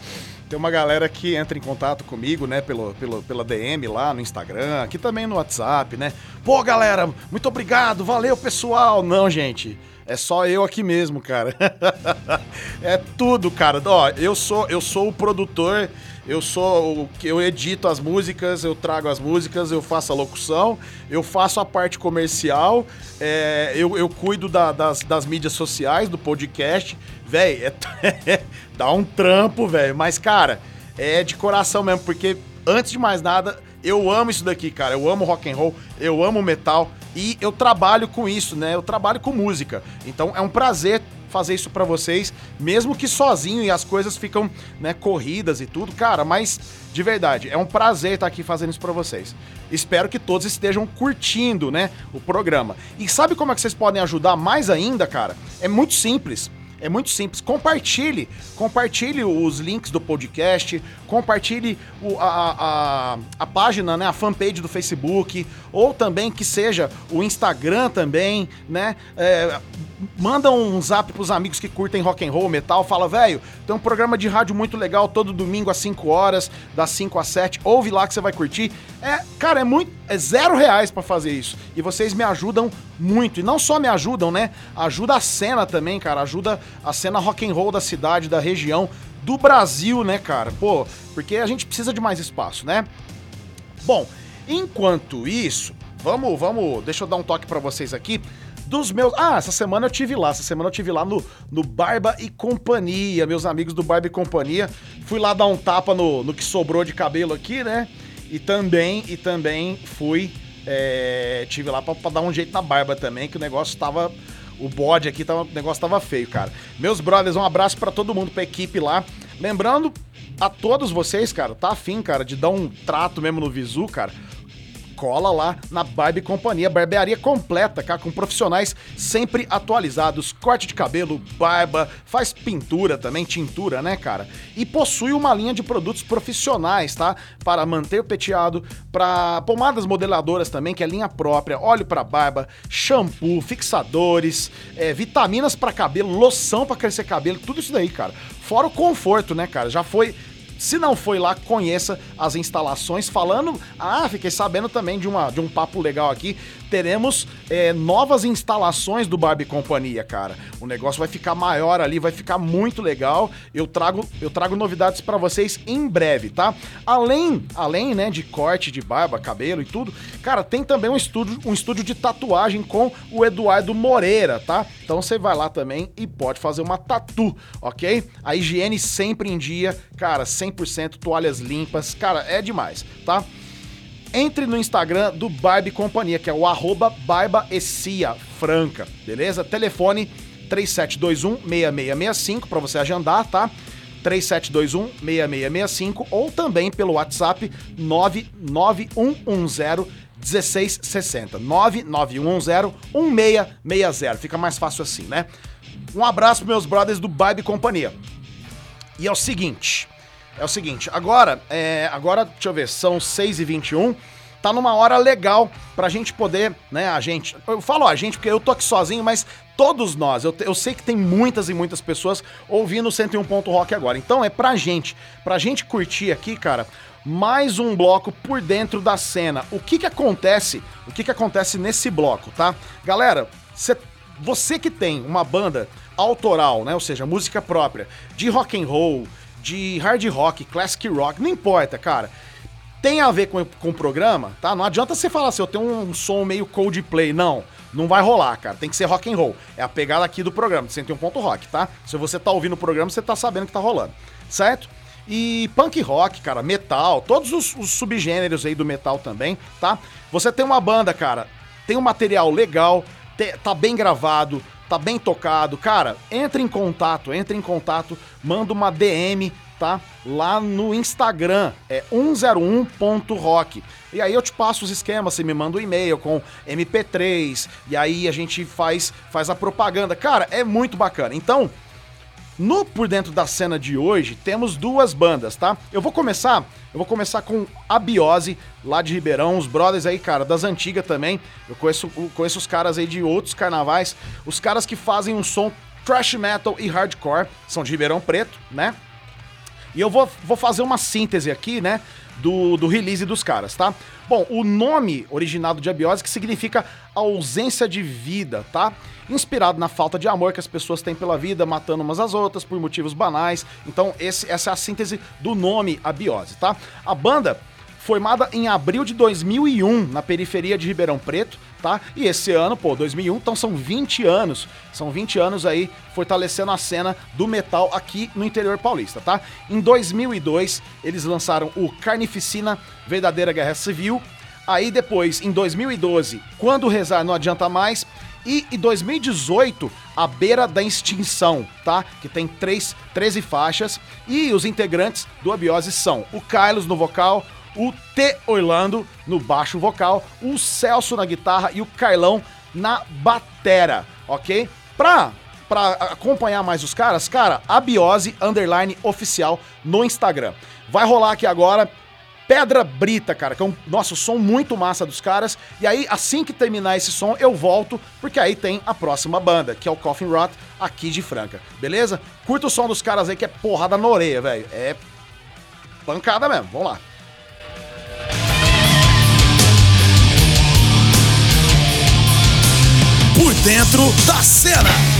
Tem uma galera que entra em contato comigo, né, pelo, pelo, pela DM lá no Instagram, aqui também no WhatsApp, né? Pô, galera, muito obrigado, valeu, pessoal. Não, gente, é só eu aqui mesmo, cara. é tudo, cara. Ó, eu sou, eu sou o produtor, eu sou o que eu edito as músicas, eu trago as músicas, eu faço a locução, eu faço a parte comercial, é, eu, eu cuido da- das, das mídias sociais, do podcast. Véi, é, dá um trampo, velho. Mas, cara, é de coração mesmo, porque antes de mais nada, eu amo isso daqui, cara. Eu amo rock and roll, eu amo metal e eu trabalho com isso, né? Eu trabalho com música. Então é um prazer fazer isso pra vocês, mesmo que sozinho e as coisas ficam, né, corridas e tudo, cara, mas de verdade, é um prazer estar aqui fazendo isso pra vocês. Espero que todos estejam curtindo, né, o programa. E sabe como é que vocês podem ajudar mais ainda, cara? É muito simples. É muito simples. Compartilhe. Compartilhe os links do podcast. Compartilhe o- a, a, a- a página, né? A fanpage do Facebook. Ou também que seja o Instagram também, né? É, manda um zap pros amigos que curtem rock and roll, metal. Fala, velho, tem um programa de rádio muito legal todo domingo às 5 horas, das 5 às 7. Ouve lá que você vai curtir. É, cara, é muito. É zero reais pra fazer isso. E vocês me ajudam muito. E não só me ajudam, né? Ajuda a cena também, cara. Ajuda a cena rock and roll da cidade, da região, do Brasil, né, cara? Pô, porque a gente precisa de mais espaço, né? Bom, enquanto isso, vamos, vamos, deixa eu dar um toque pra vocês aqui dos meus. Ah, essa semana eu tive lá, essa semana eu tive lá no, no Barba e Companhia, meus amigos do Barba e Companhia. Fui lá dar um tapa no, no que sobrou de cabelo aqui, né? E também, e também fui, é, tive lá pra, pra dar um jeito na barba também, que o negócio tava. O bode aqui, tava, o negócio tava feio, cara. Meus brothers, um abraço pra todo mundo, pra equipe lá. Lembrando a todos vocês, cara, tá afim, cara, de dar um trato mesmo no Visu, cara cola lá na Barbe Companhia, barbearia completa, cara, com profissionais sempre atualizados, corte de cabelo, barba, faz pintura também, tintura, né, cara? E possui uma linha de produtos profissionais, tá? Para manter o penteado, para pomadas modeladoras também, que é linha própria, óleo para barba, shampoo, fixadores, é, vitaminas para cabelo, loção para crescer cabelo, tudo isso daí, cara. Fora o conforto, né, cara? Já foi se não foi lá, conheça as instalações. Falando, ah, fiquei sabendo também de, uma, de um papo legal aqui. Teremos é, novas instalações do Barbie Companhia, cara. O negócio vai ficar maior ali, vai ficar muito legal. Eu trago, eu trago novidades pra vocês em breve, tá? Além, além, né, de corte de barba, cabelo e tudo, cara, tem também um estúdio, um estúdio de tatuagem com o Eduardo Moreira, tá? Então você vai lá também e pode fazer uma tatu, ok? A higiene sempre em dia, cara, 100% toalhas limpas, cara, é demais, tá? Entre no Instagram do Barbie Companhia, que é o arroba Barba Essia Franca, beleza? Telefone 3721-6665 para você agendar, tá? 3721-6665 ou também pelo WhatsApp 99110 1660. 99110 1660. Fica mais fácil assim, né? Um abraço meus brothers do Barbie Companhia. E é o seguinte, é o seguinte, agora, é, agora, deixa eu ver, são 6h21, tá numa hora legal pra gente poder, né, a gente, eu falo a gente porque eu tô aqui sozinho, mas todos nós, eu, eu sei que tem muitas e muitas pessoas ouvindo o 101 Ponto Rock agora, então é pra gente, pra gente curtir aqui, cara, mais um bloco por dentro da cena. O que que acontece, o que que acontece nesse bloco, tá? Galera, você você que tem uma banda autoral, né, ou seja, música própria, de rock and roll, de hard rock, classic rock, não importa, cara. Tem a ver com, com o programa, tá? Não adianta você falar assim, eu tenho um som meio Coldplay, não. Não vai rolar, cara. Tem que ser rock and roll. É a pegada aqui do programa, de 101 ponto rock, tá? Se você tá ouvindo o programa, você tá sabendo que tá rolando, certo? E punk rock, cara, metal, todos os, os subgêneros aí do metal também, tá? Você tem uma banda, cara, tem um material legal, te- tá bem gravado, tá bem tocado. Cara, entre em contato, entre em contato, manda uma DM, tá? Lá no Instagram, é 101.rock. E aí eu te passo os esquemas, você me manda um e-mail com MP3, e aí a gente faz, faz a propaganda. Cara, é muito bacana. Então, no Por Dentro da Cena de hoje, temos duas bandas, tá? Eu vou começar, eu vou começar com a Biose, lá de Ribeirão, os brothers aí, cara, das antigas também. Eu conheço, conheço os caras aí de outros carnavais, os caras que fazem um som thrash metal e hardcore, são de Ribeirão Preto, né? E eu vou, vou fazer uma síntese aqui, né? Do, do release dos caras, tá? Bom, o nome original do Diabiose que significa ausência de vida, tá? Inspirado na falta de amor que as pessoas têm pela vida, matando umas às outras por motivos banais. Então, esse, essa é a síntese do nome Abiose, tá? A banda formada em abril de 2001 na periferia de Ribeirão Preto, tá? E esse ano, pô, 2001, então são 20 anos. São 20 anos aí fortalecendo a cena do metal aqui no interior paulista, tá? Em 2002, eles lançaram o Carnificina Verdadeira Guerra Civil. Aí depois, em 2012, Quando Rezar Não Adianta Mais. E em 2018, A Beira da Extinção, tá? Que tem três, 13 faixas. E os integrantes do Abiose são o Carlos no vocal, o T. Orlando no baixo vocal, o Celso na guitarra e o Carlão na batera, ok? Pra, pra acompanhar mais os caras, cara, Abiose Underline Oficial no Instagram. Vai rolar aqui agora Pedra Brita, cara, que é um, nossa, som muito massa dos caras. E aí, assim que terminar esse som, eu volto, porque aí tem a próxima banda, que é o Coffin Rot, aqui de Franca, beleza? Curta o som dos caras aí, que é porrada na orelha, velho. É pancada mesmo, vamos lá. Por dentro da cena.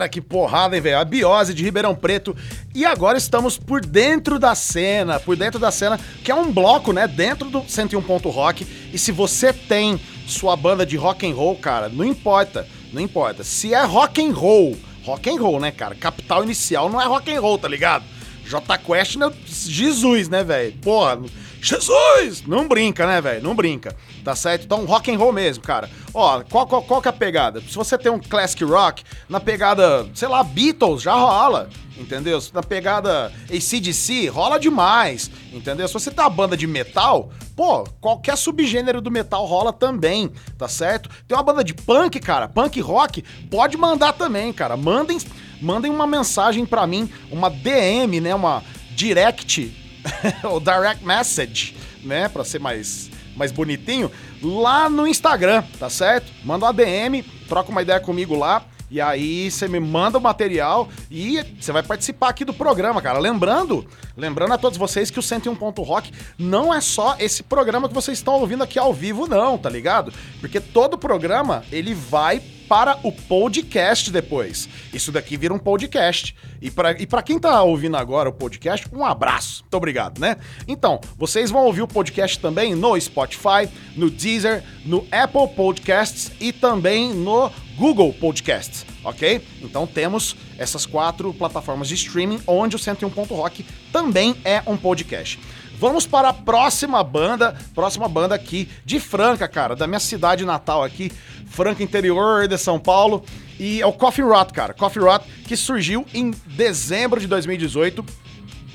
Cara, que porrada, hein, velho? A Biose de Ribeirão Preto. E agora estamos por dentro da cena, por dentro da cena, que é um bloco, né, dentro do 101 Ponto Rock. E se você tem sua banda de rock and roll, cara, não importa, não importa. Se é rock and roll, rock and roll, né, cara? Capital inicial não é rock and roll, tá ligado? J Quest, né? Jesus, né, velho? Porra, Jesus! Não brinca, né, velho? Não brinca. Tá certo? Então, rock and roll mesmo, cara. Ó, qual, qual, qual que é a pegada? Se você tem um classic rock, na pegada, sei lá, Beatles, já rola. Entendeu? Na pegada ACDC, rola demais. Entendeu? Se você tem uma banda de metal, pô, qualquer subgênero do metal rola também, tá certo? Tem uma banda de punk, cara, punk rock, pode mandar também, cara. Mandem, mandem uma mensagem pra mim, uma DM, né? Uma direct o direct message, né, Pra ser mais mais bonitinho, lá no Instagram, tá certo? Manda uma DM, troca uma ideia comigo lá. E aí você me manda o material e você vai participar aqui do programa, cara. Lembrando, lembrando a todos vocês que o 101 Ponto Rock não é só esse programa que vocês estão ouvindo aqui ao vivo não, tá ligado? Porque todo programa ele vai para o podcast depois. Isso daqui vira um podcast. E para quem tá ouvindo agora o podcast, um abraço. Muito obrigado, né? Então, vocês vão ouvir o podcast também no Spotify, no Deezer, no Apple Podcasts e também no Google Podcasts, ok? Então temos essas quatro plataformas de streaming onde o 101.rock também é um podcast. Vamos para a próxima banda, próxima banda aqui de Franca, cara, da minha cidade natal aqui, Franca, interior de São Paulo. E é o Coffee Rot, cara. Coffee Rot, que surgiu em dezembro de 2018,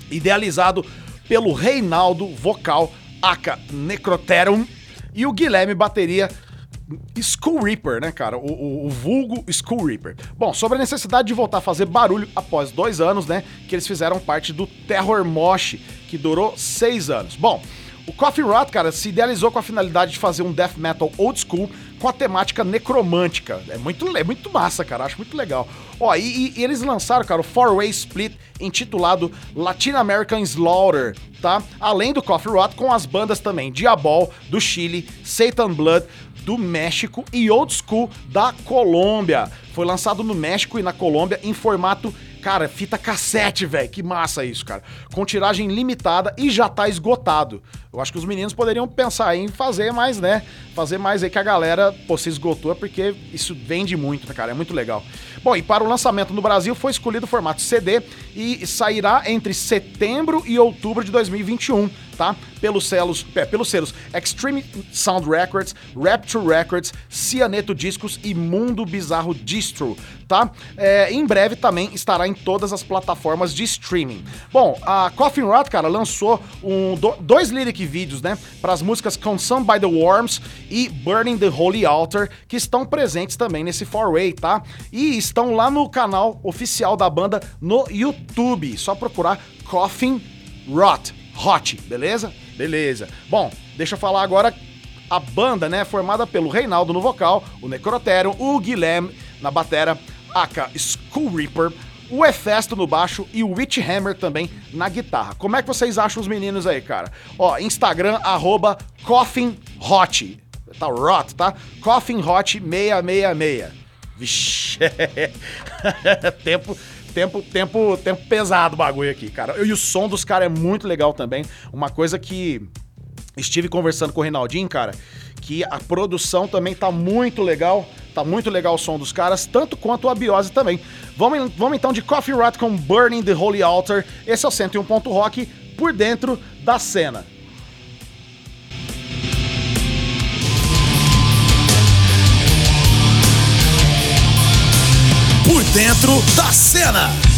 idealizado pelo Reinaldo, vocal, aka Necroterum, e o Guilherme, bateria, Skull Reaper, né, cara? O, o- o vulgo Skull Reaper. Bom, sobre a necessidade de voltar a fazer barulho após dois anos, né? Que eles fizeram parte do Terror Mosh, que durou seis anos. Bom, o Coffee Rot, cara, se idealizou com a finalidade de fazer um death metal old school com a temática necromântica. É muito, é muito massa, cara. Acho muito legal. Ó, e, e- eles lançaram, cara, o Four Way Split intitulado Latin American Slaughter, tá? Além do Coffee Rot, com as bandas também Diabol, do Chile, Satan Blood, do México e Old School da Colômbia. Foi lançado no México e na Colômbia em formato, cara, fita cassete, velho. Que massa isso, cara. Com tiragem limitada e já tá esgotado. Eu acho que os meninos poderiam pensar em fazer mais, né? Fazer mais aí que a galera, pô, se esgotou, é porque isso vende muito, né, cara? É muito legal. Bom, e para o lançamento no Brasil foi escolhido o formato CD e sairá entre setembro e outubro de 2021, tá? Pelos selos, é, pelos selos Extreme Sound Records, Rapture Records, Cianeto Discos e Mundo Bizarro Distro, tá? É, em breve também estará em todas as plataformas de streaming. Bom, a Coffin Rot, cara, lançou um, do- dois lyric vídeos, né, para as músicas Consumed by the Worms e Burning the Holy Altar, que estão presentes também nesse four-way, tá? E estão lá no canal oficial da banda no YouTube. Só procurar Coffin Rot, Hot, beleza? Beleza. Bom, deixa eu falar agora a banda, né, formada pelo Reinaldo no vocal, o Necrotério, o Guilherme na batera, aka Skull Reaper, o Hefesto no baixo e o Witchhammer também na guitarra. Como é que vocês acham os meninos aí, cara? Ó, Instagram, arroba Coffin. Tá rot, tá? Coffin Hot 666. Vixe. tempo, tempo, tempo, tempo pesado o bagulho aqui, cara. E o som dos caras é muito legal também. Uma coisa que estive conversando com o Reinaldinho, cara, que a produção também tá muito legal. Tá muito legal o som dos caras, tanto quanto a biose também. Vamos, vamos então de Coffee Rat com Burning the Holy Altar. Esse é o 101 Ponto Rock por dentro da cena. Por dentro da cena.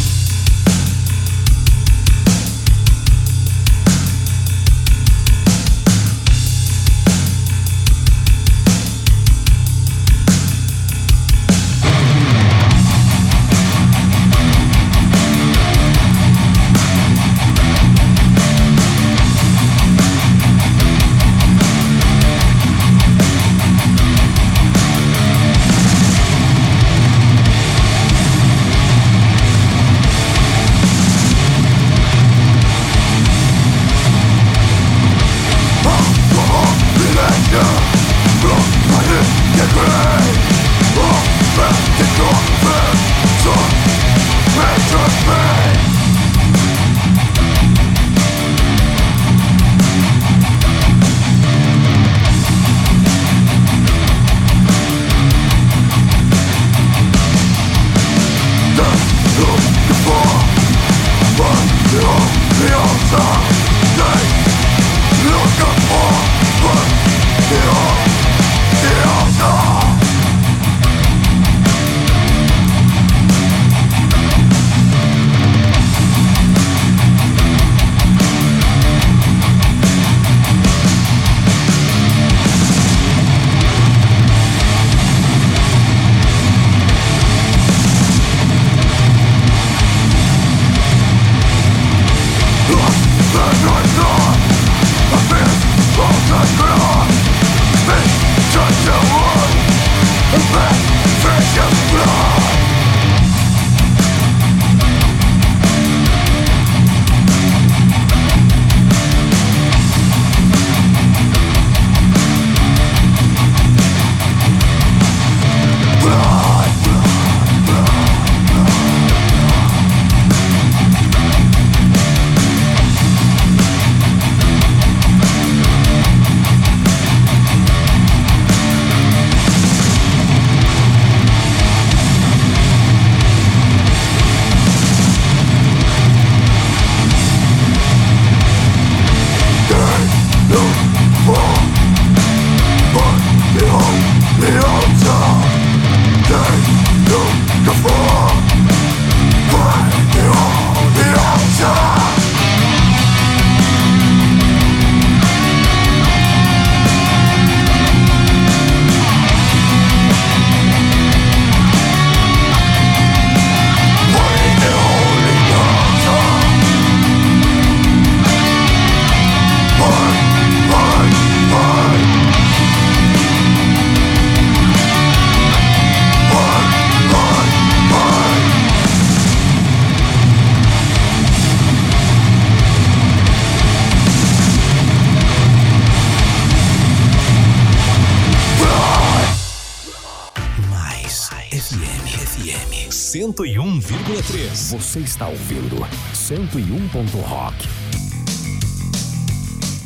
101. Rock.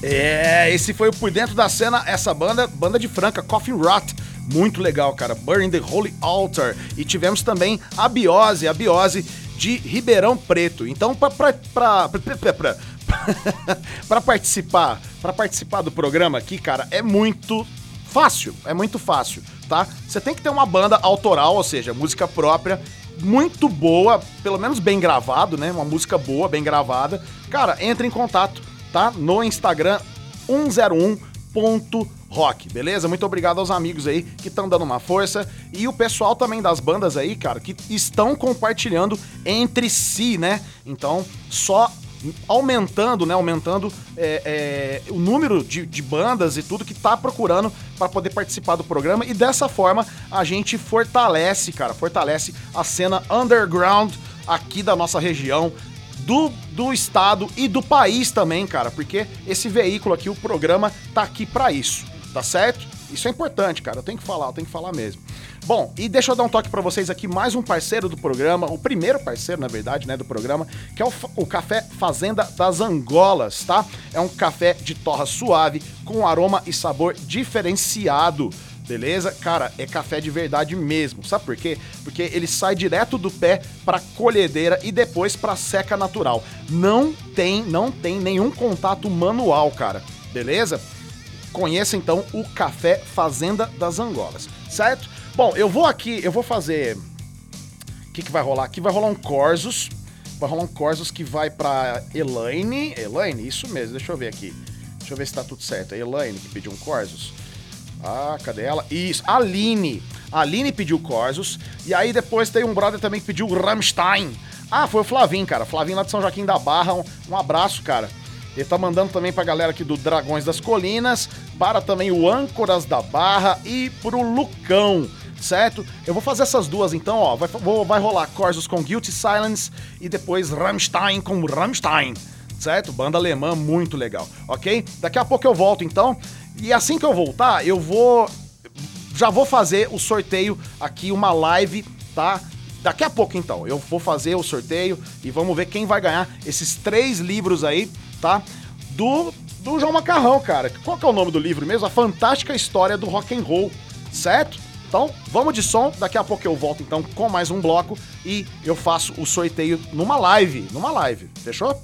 É, esse foi o Por Dentro da Cena, essa banda, banda de Franca, Coffin Rot. Muito legal, cara. Burning the Holy Altar. E tivemos também a Biose, a Biose de Ribeirão Preto. Então, pra- para participar, para participar do programa aqui, cara, é muito fácil, é muito fácil, tá? Você tem que ter uma banda autoral, ou seja, música própria, muito boa, pelo menos bem gravado, né? Uma música boa, bem gravada. Cara, entre em contato, tá? No Instagram 101.rock, beleza? Muito obrigado aos amigos aí que estão dando uma força e o pessoal também das bandas aí, cara, que estão compartilhando entre si, né? Então, só aumentando, né? Aumentando é, é, o número de, de bandas e tudo que tá procurando para poder participar do programa. E dessa forma a gente fortalece, cara, fortalece a cena underground aqui da nossa região. Do, do estado e do país também, cara, porque esse veículo aqui, o programa, tá aqui para isso, tá certo? Isso é importante, cara, eu tenho que falar, eu tenho que falar mesmo. Bom, e deixa eu dar um toque pra vocês aqui, mais um parceiro do programa, o primeiro parceiro, na verdade, né, do programa, que é o, o Café Fazenda das Angolas, tá? É um café de torra suave, com aroma e sabor diferenciado. Beleza? Cara, é café de verdade mesmo. Sabe por quê? Porque ele sai direto do pé pra colhedeira e depois pra seca natural. Não tem, não tem nenhum contato manual, cara. Beleza? Conheça então o Café Fazenda das Angolas, certo? Bom, eu vou aqui, eu vou fazer. O que, que vai rolar aqui? Vai rolar um Corsos. Vai rolar um Corsos que vai pra Elaine. Elaine, isso mesmo, deixa eu ver aqui. Deixa eu ver se tá tudo certo. A Elaine que pediu um Corsos. Ah, cadê ela? Isso, Aline. Aline pediu Corsos. E aí depois tem um brother também que pediu Rammstein. Ah, foi o Flavinho, cara. Flavinho lá de São Joaquim da Barra. Um, um abraço, cara. Ele tá mandando também pra galera aqui do Dragões das Colinas, para também o Âncoras da Barra e pro Lucão, certo? Eu vou fazer essas duas então, ó. Vai, vou- vai rolar Corsos com Guilty Silence e depois Rammstein com Rammstein, certo? Banda alemã muito legal, ok? Daqui a pouco eu volto então. E assim que eu voltar, eu vou. Já vou fazer o sorteio aqui, uma live, tá? Daqui a pouco, então, eu vou fazer o sorteio e vamos ver quem vai ganhar esses três livros aí, tá? Do, do João Macarrão, cara. Qual que é o nome do livro mesmo? A Fantástica História do Rock and Roll, certo? Então, vamos de som. Daqui a pouco eu volto, então, com mais um bloco e eu faço o sorteio numa live. Numa live, fechou?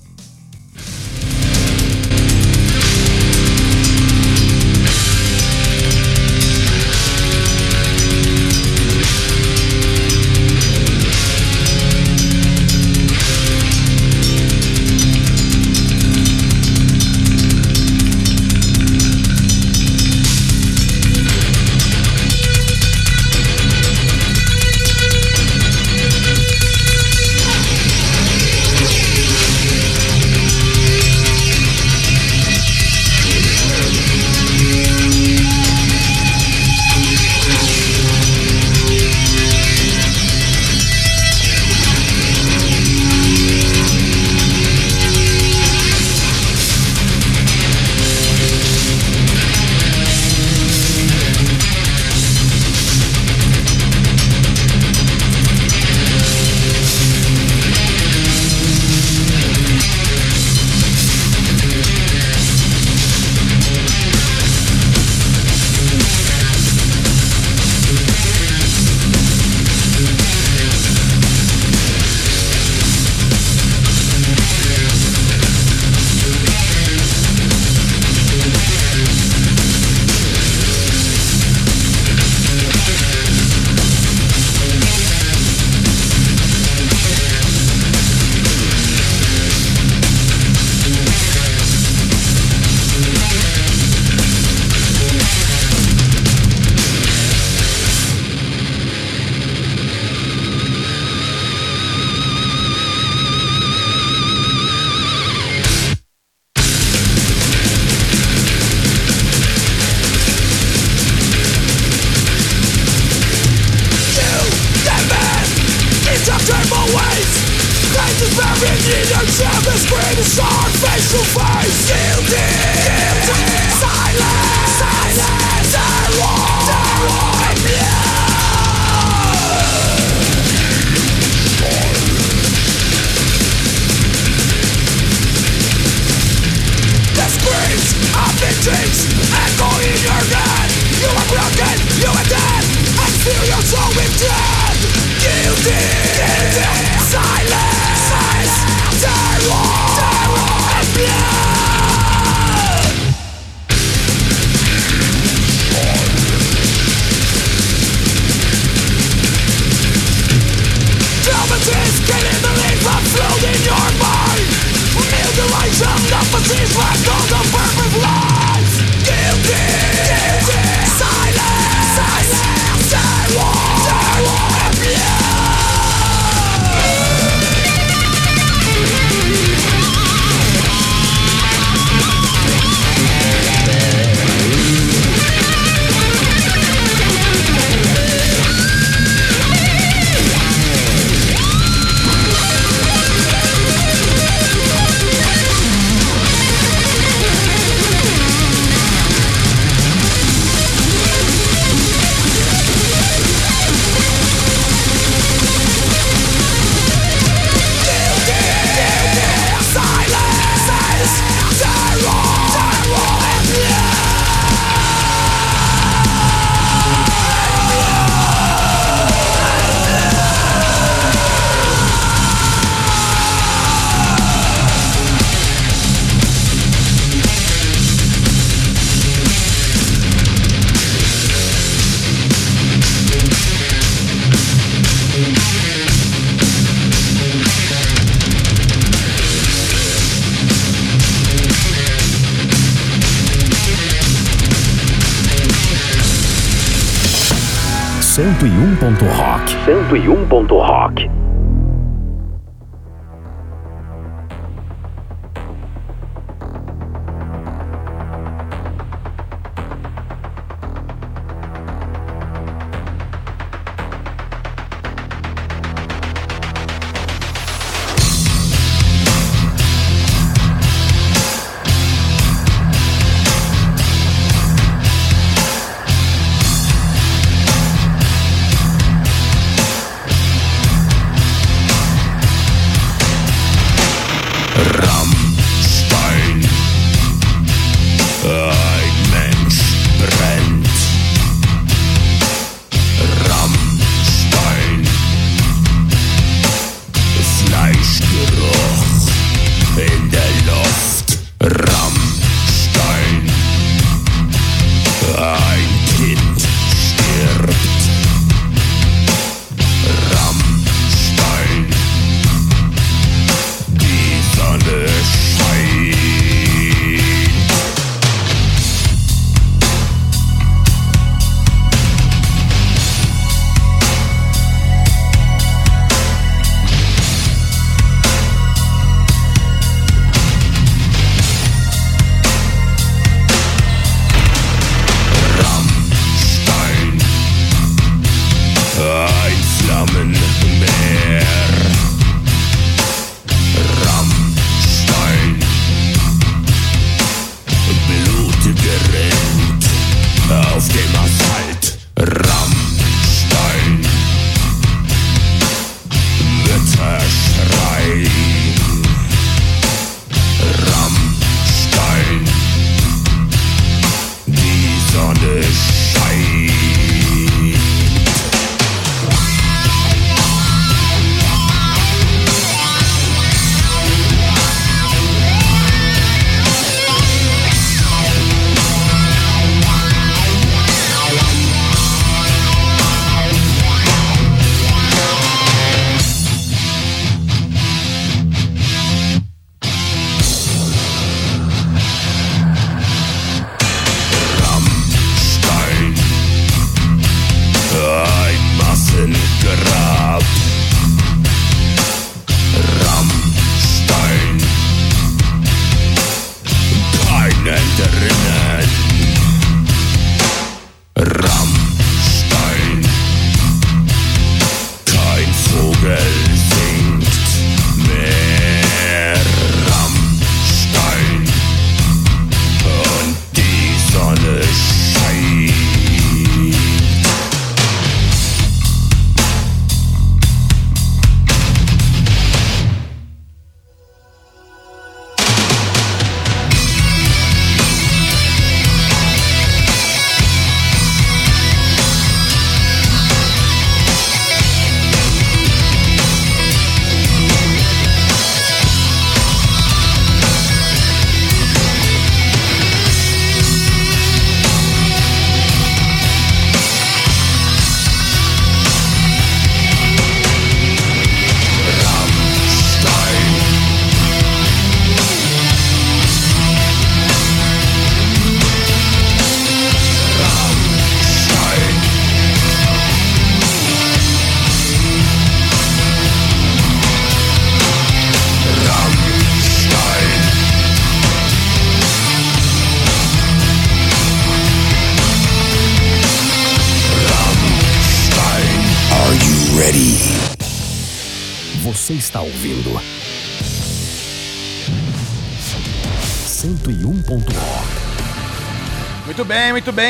101.rock. 101.rock.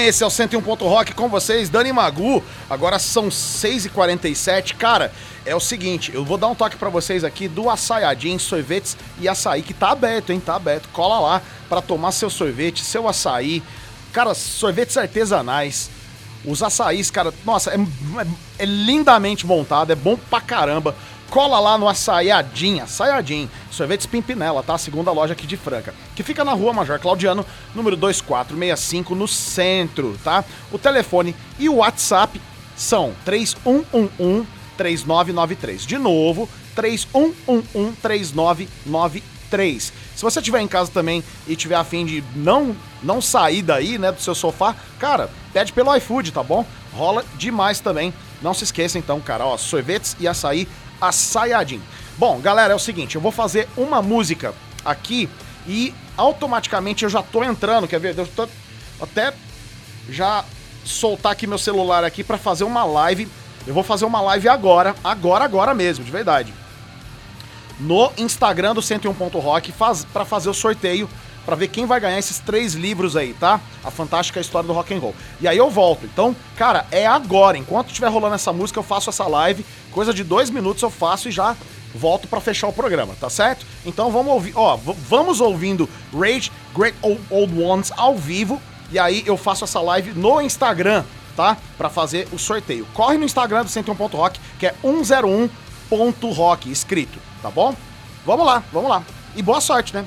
Esse é o 101 Ponto Rock com vocês, Dani Magu. Agora são 6h47. Cara, é o seguinte, eu vou dar um toque pra vocês aqui do Açaiadinho Sorvetes e Açaí, que tá aberto, hein? Tá aberto. Cola lá pra tomar seu sorvete, seu açaí. Cara, sorvetes artesanais. Os açaís, cara, nossa, é, é- é lindamente montado, é bom pra caramba. Cola lá no Açaiadinho, Açaiadinho, Sorvetes Pimpinela, tá? Segunda loja aqui de Franca, que fica na rua Major Claudiano, número 2465, no centro, tá? O telefone e o WhatsApp são 3111 3993. De novo, 3111 3993. Se você estiver em casa também e tiver afim de não não sair daí, né, do seu sofá, cara, pede pelo iFood, tá bom? rola demais também. Não se esqueça então, cara, ó, sorvetes e açaí açaiadinho. Bom, galera, é o seguinte, eu vou fazer uma música aqui e automaticamente eu já tô entrando, quer ver? Eu tô até já soltar aqui meu celular aqui pra fazer uma live. Eu vou fazer uma live agora, agora, agora mesmo, de verdade. No Instagram do 101.rock faz, para fazer o sorteio pra ver quem vai ganhar esses três livros aí, tá? A fantástica história do rock and roll. E aí eu volto. Então, cara, é agora. Enquanto estiver rolando essa música, eu faço essa live. Coisa de dois minutos eu faço e já volto pra fechar o programa, tá certo? Então vamos ouvir, ó, vamos ouvindo Rage Great Old, Old Ones ao vivo e aí eu faço essa live no Instagram, tá? Pra fazer o sorteio. Corre no Instagram do 101.rock, que é 101.rock escrito, tá bom? Vamos lá, vamos lá. E boa sorte, né?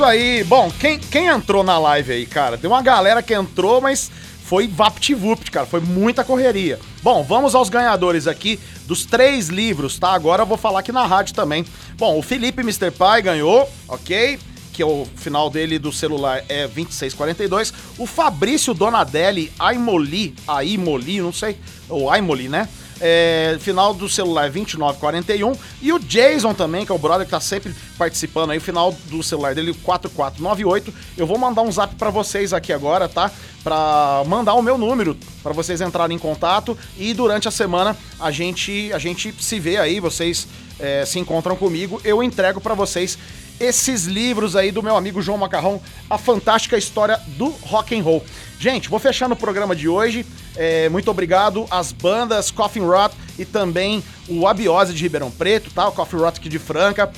Isso aí. Bom, quem, quem entrou na live aí, cara? Tem uma galera que entrou, mas foi vapt-vupt, cara. Foi muita correria. Bom, vamos aos ganhadores aqui dos três livros, tá? Agora eu vou falar aqui na rádio também. Bom, o Felipe Mr. Pai ganhou, ok? Que o final dele do celular é 2642. O Fabrício Donadelli Aimoli, Aimoli, não sei, ou Aimoli, né? É, final do celular 2941 e o Jason também, que é o brother que tá sempre participando aí, final do celular dele 4498. Eu vou mandar um zap pra vocês aqui agora, tá? Pra mandar o meu número pra vocês entrarem em contato e durante a semana a gente a gente se vê aí, vocês é, se encontram comigo, eu entrego pra vocês esses livros aí do meu amigo João Macarrão, a fantástica história do rock and roll. Gente, vou fechando o programa de hoje. É, muito obrigado às bandas Coffin Rot e também o Abiose de Ribeirão Preto, tá? O Coffin Rot aqui de Franca.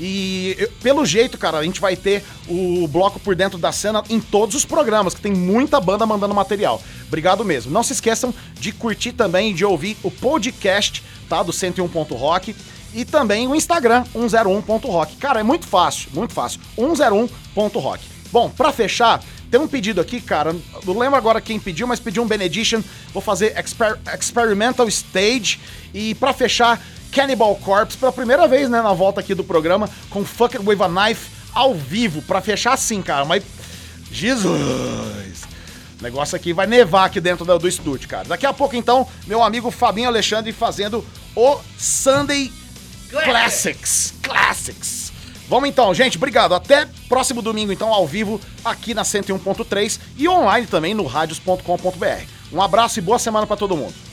E eu- pelo jeito, cara, a gente vai ter o bloco por dentro da cena em todos os programas, que tem muita banda mandando material. Obrigado mesmo. Não se esqueçam de curtir também e de ouvir o podcast, tá? Do 101.rock. E também o Instagram, 101.rock. Cara, é muito fácil, muito fácil. 101.rock. Bom, pra fechar, tem um pedido aqui, cara. Não lembro agora quem pediu, mas pediu um Benediction. Vou fazer Exper- Experimental Stage. E pra fechar, Cannibal Corpse, pela primeira vez, né, na volta aqui do programa, com Fuck It With a Knife ao vivo. Pra fechar assim, cara. Mas. Jesus! O negócio aqui vai nevar aqui dentro do, do estúdio, cara. Daqui a pouco, então, meu amigo Fabinho Alexandre fazendo o Sunday Classics. Classics. Vamos então, gente. Obrigado. Até próximo domingo, então, ao vivo, aqui na 101.3 e online também no radios.com.br. Um abraço e boa semana pra todo mundo.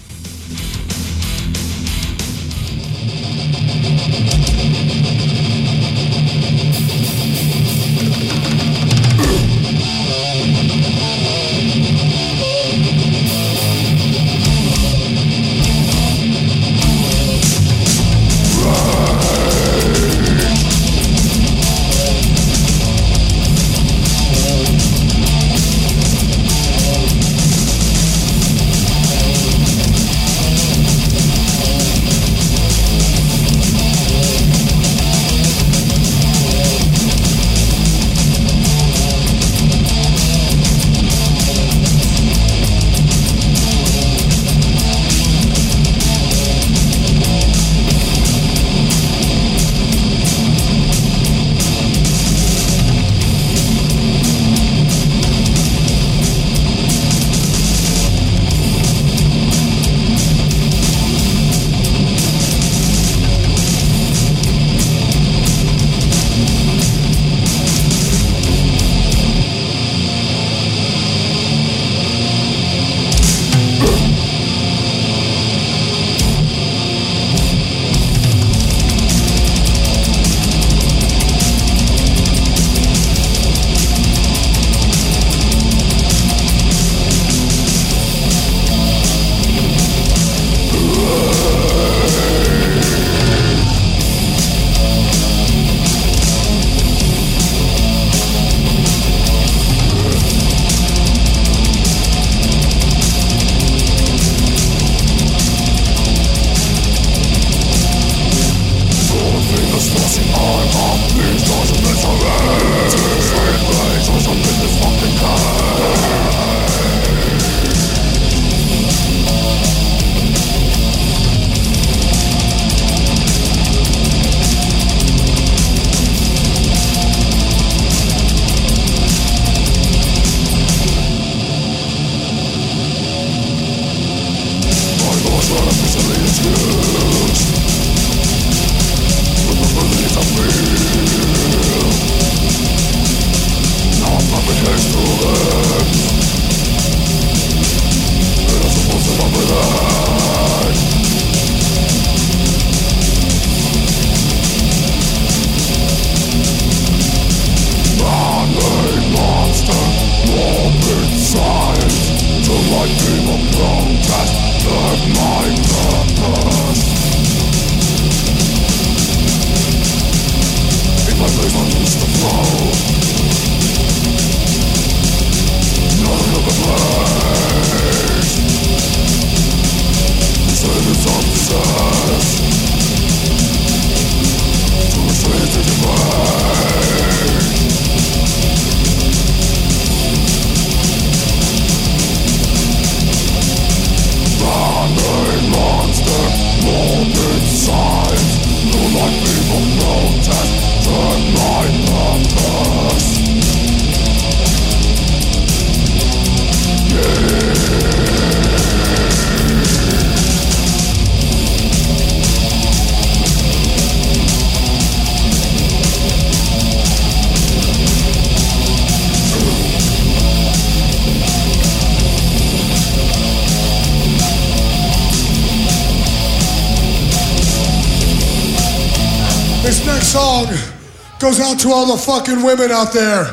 To all the fucking women out there.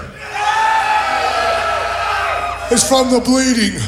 It's from the bleeding.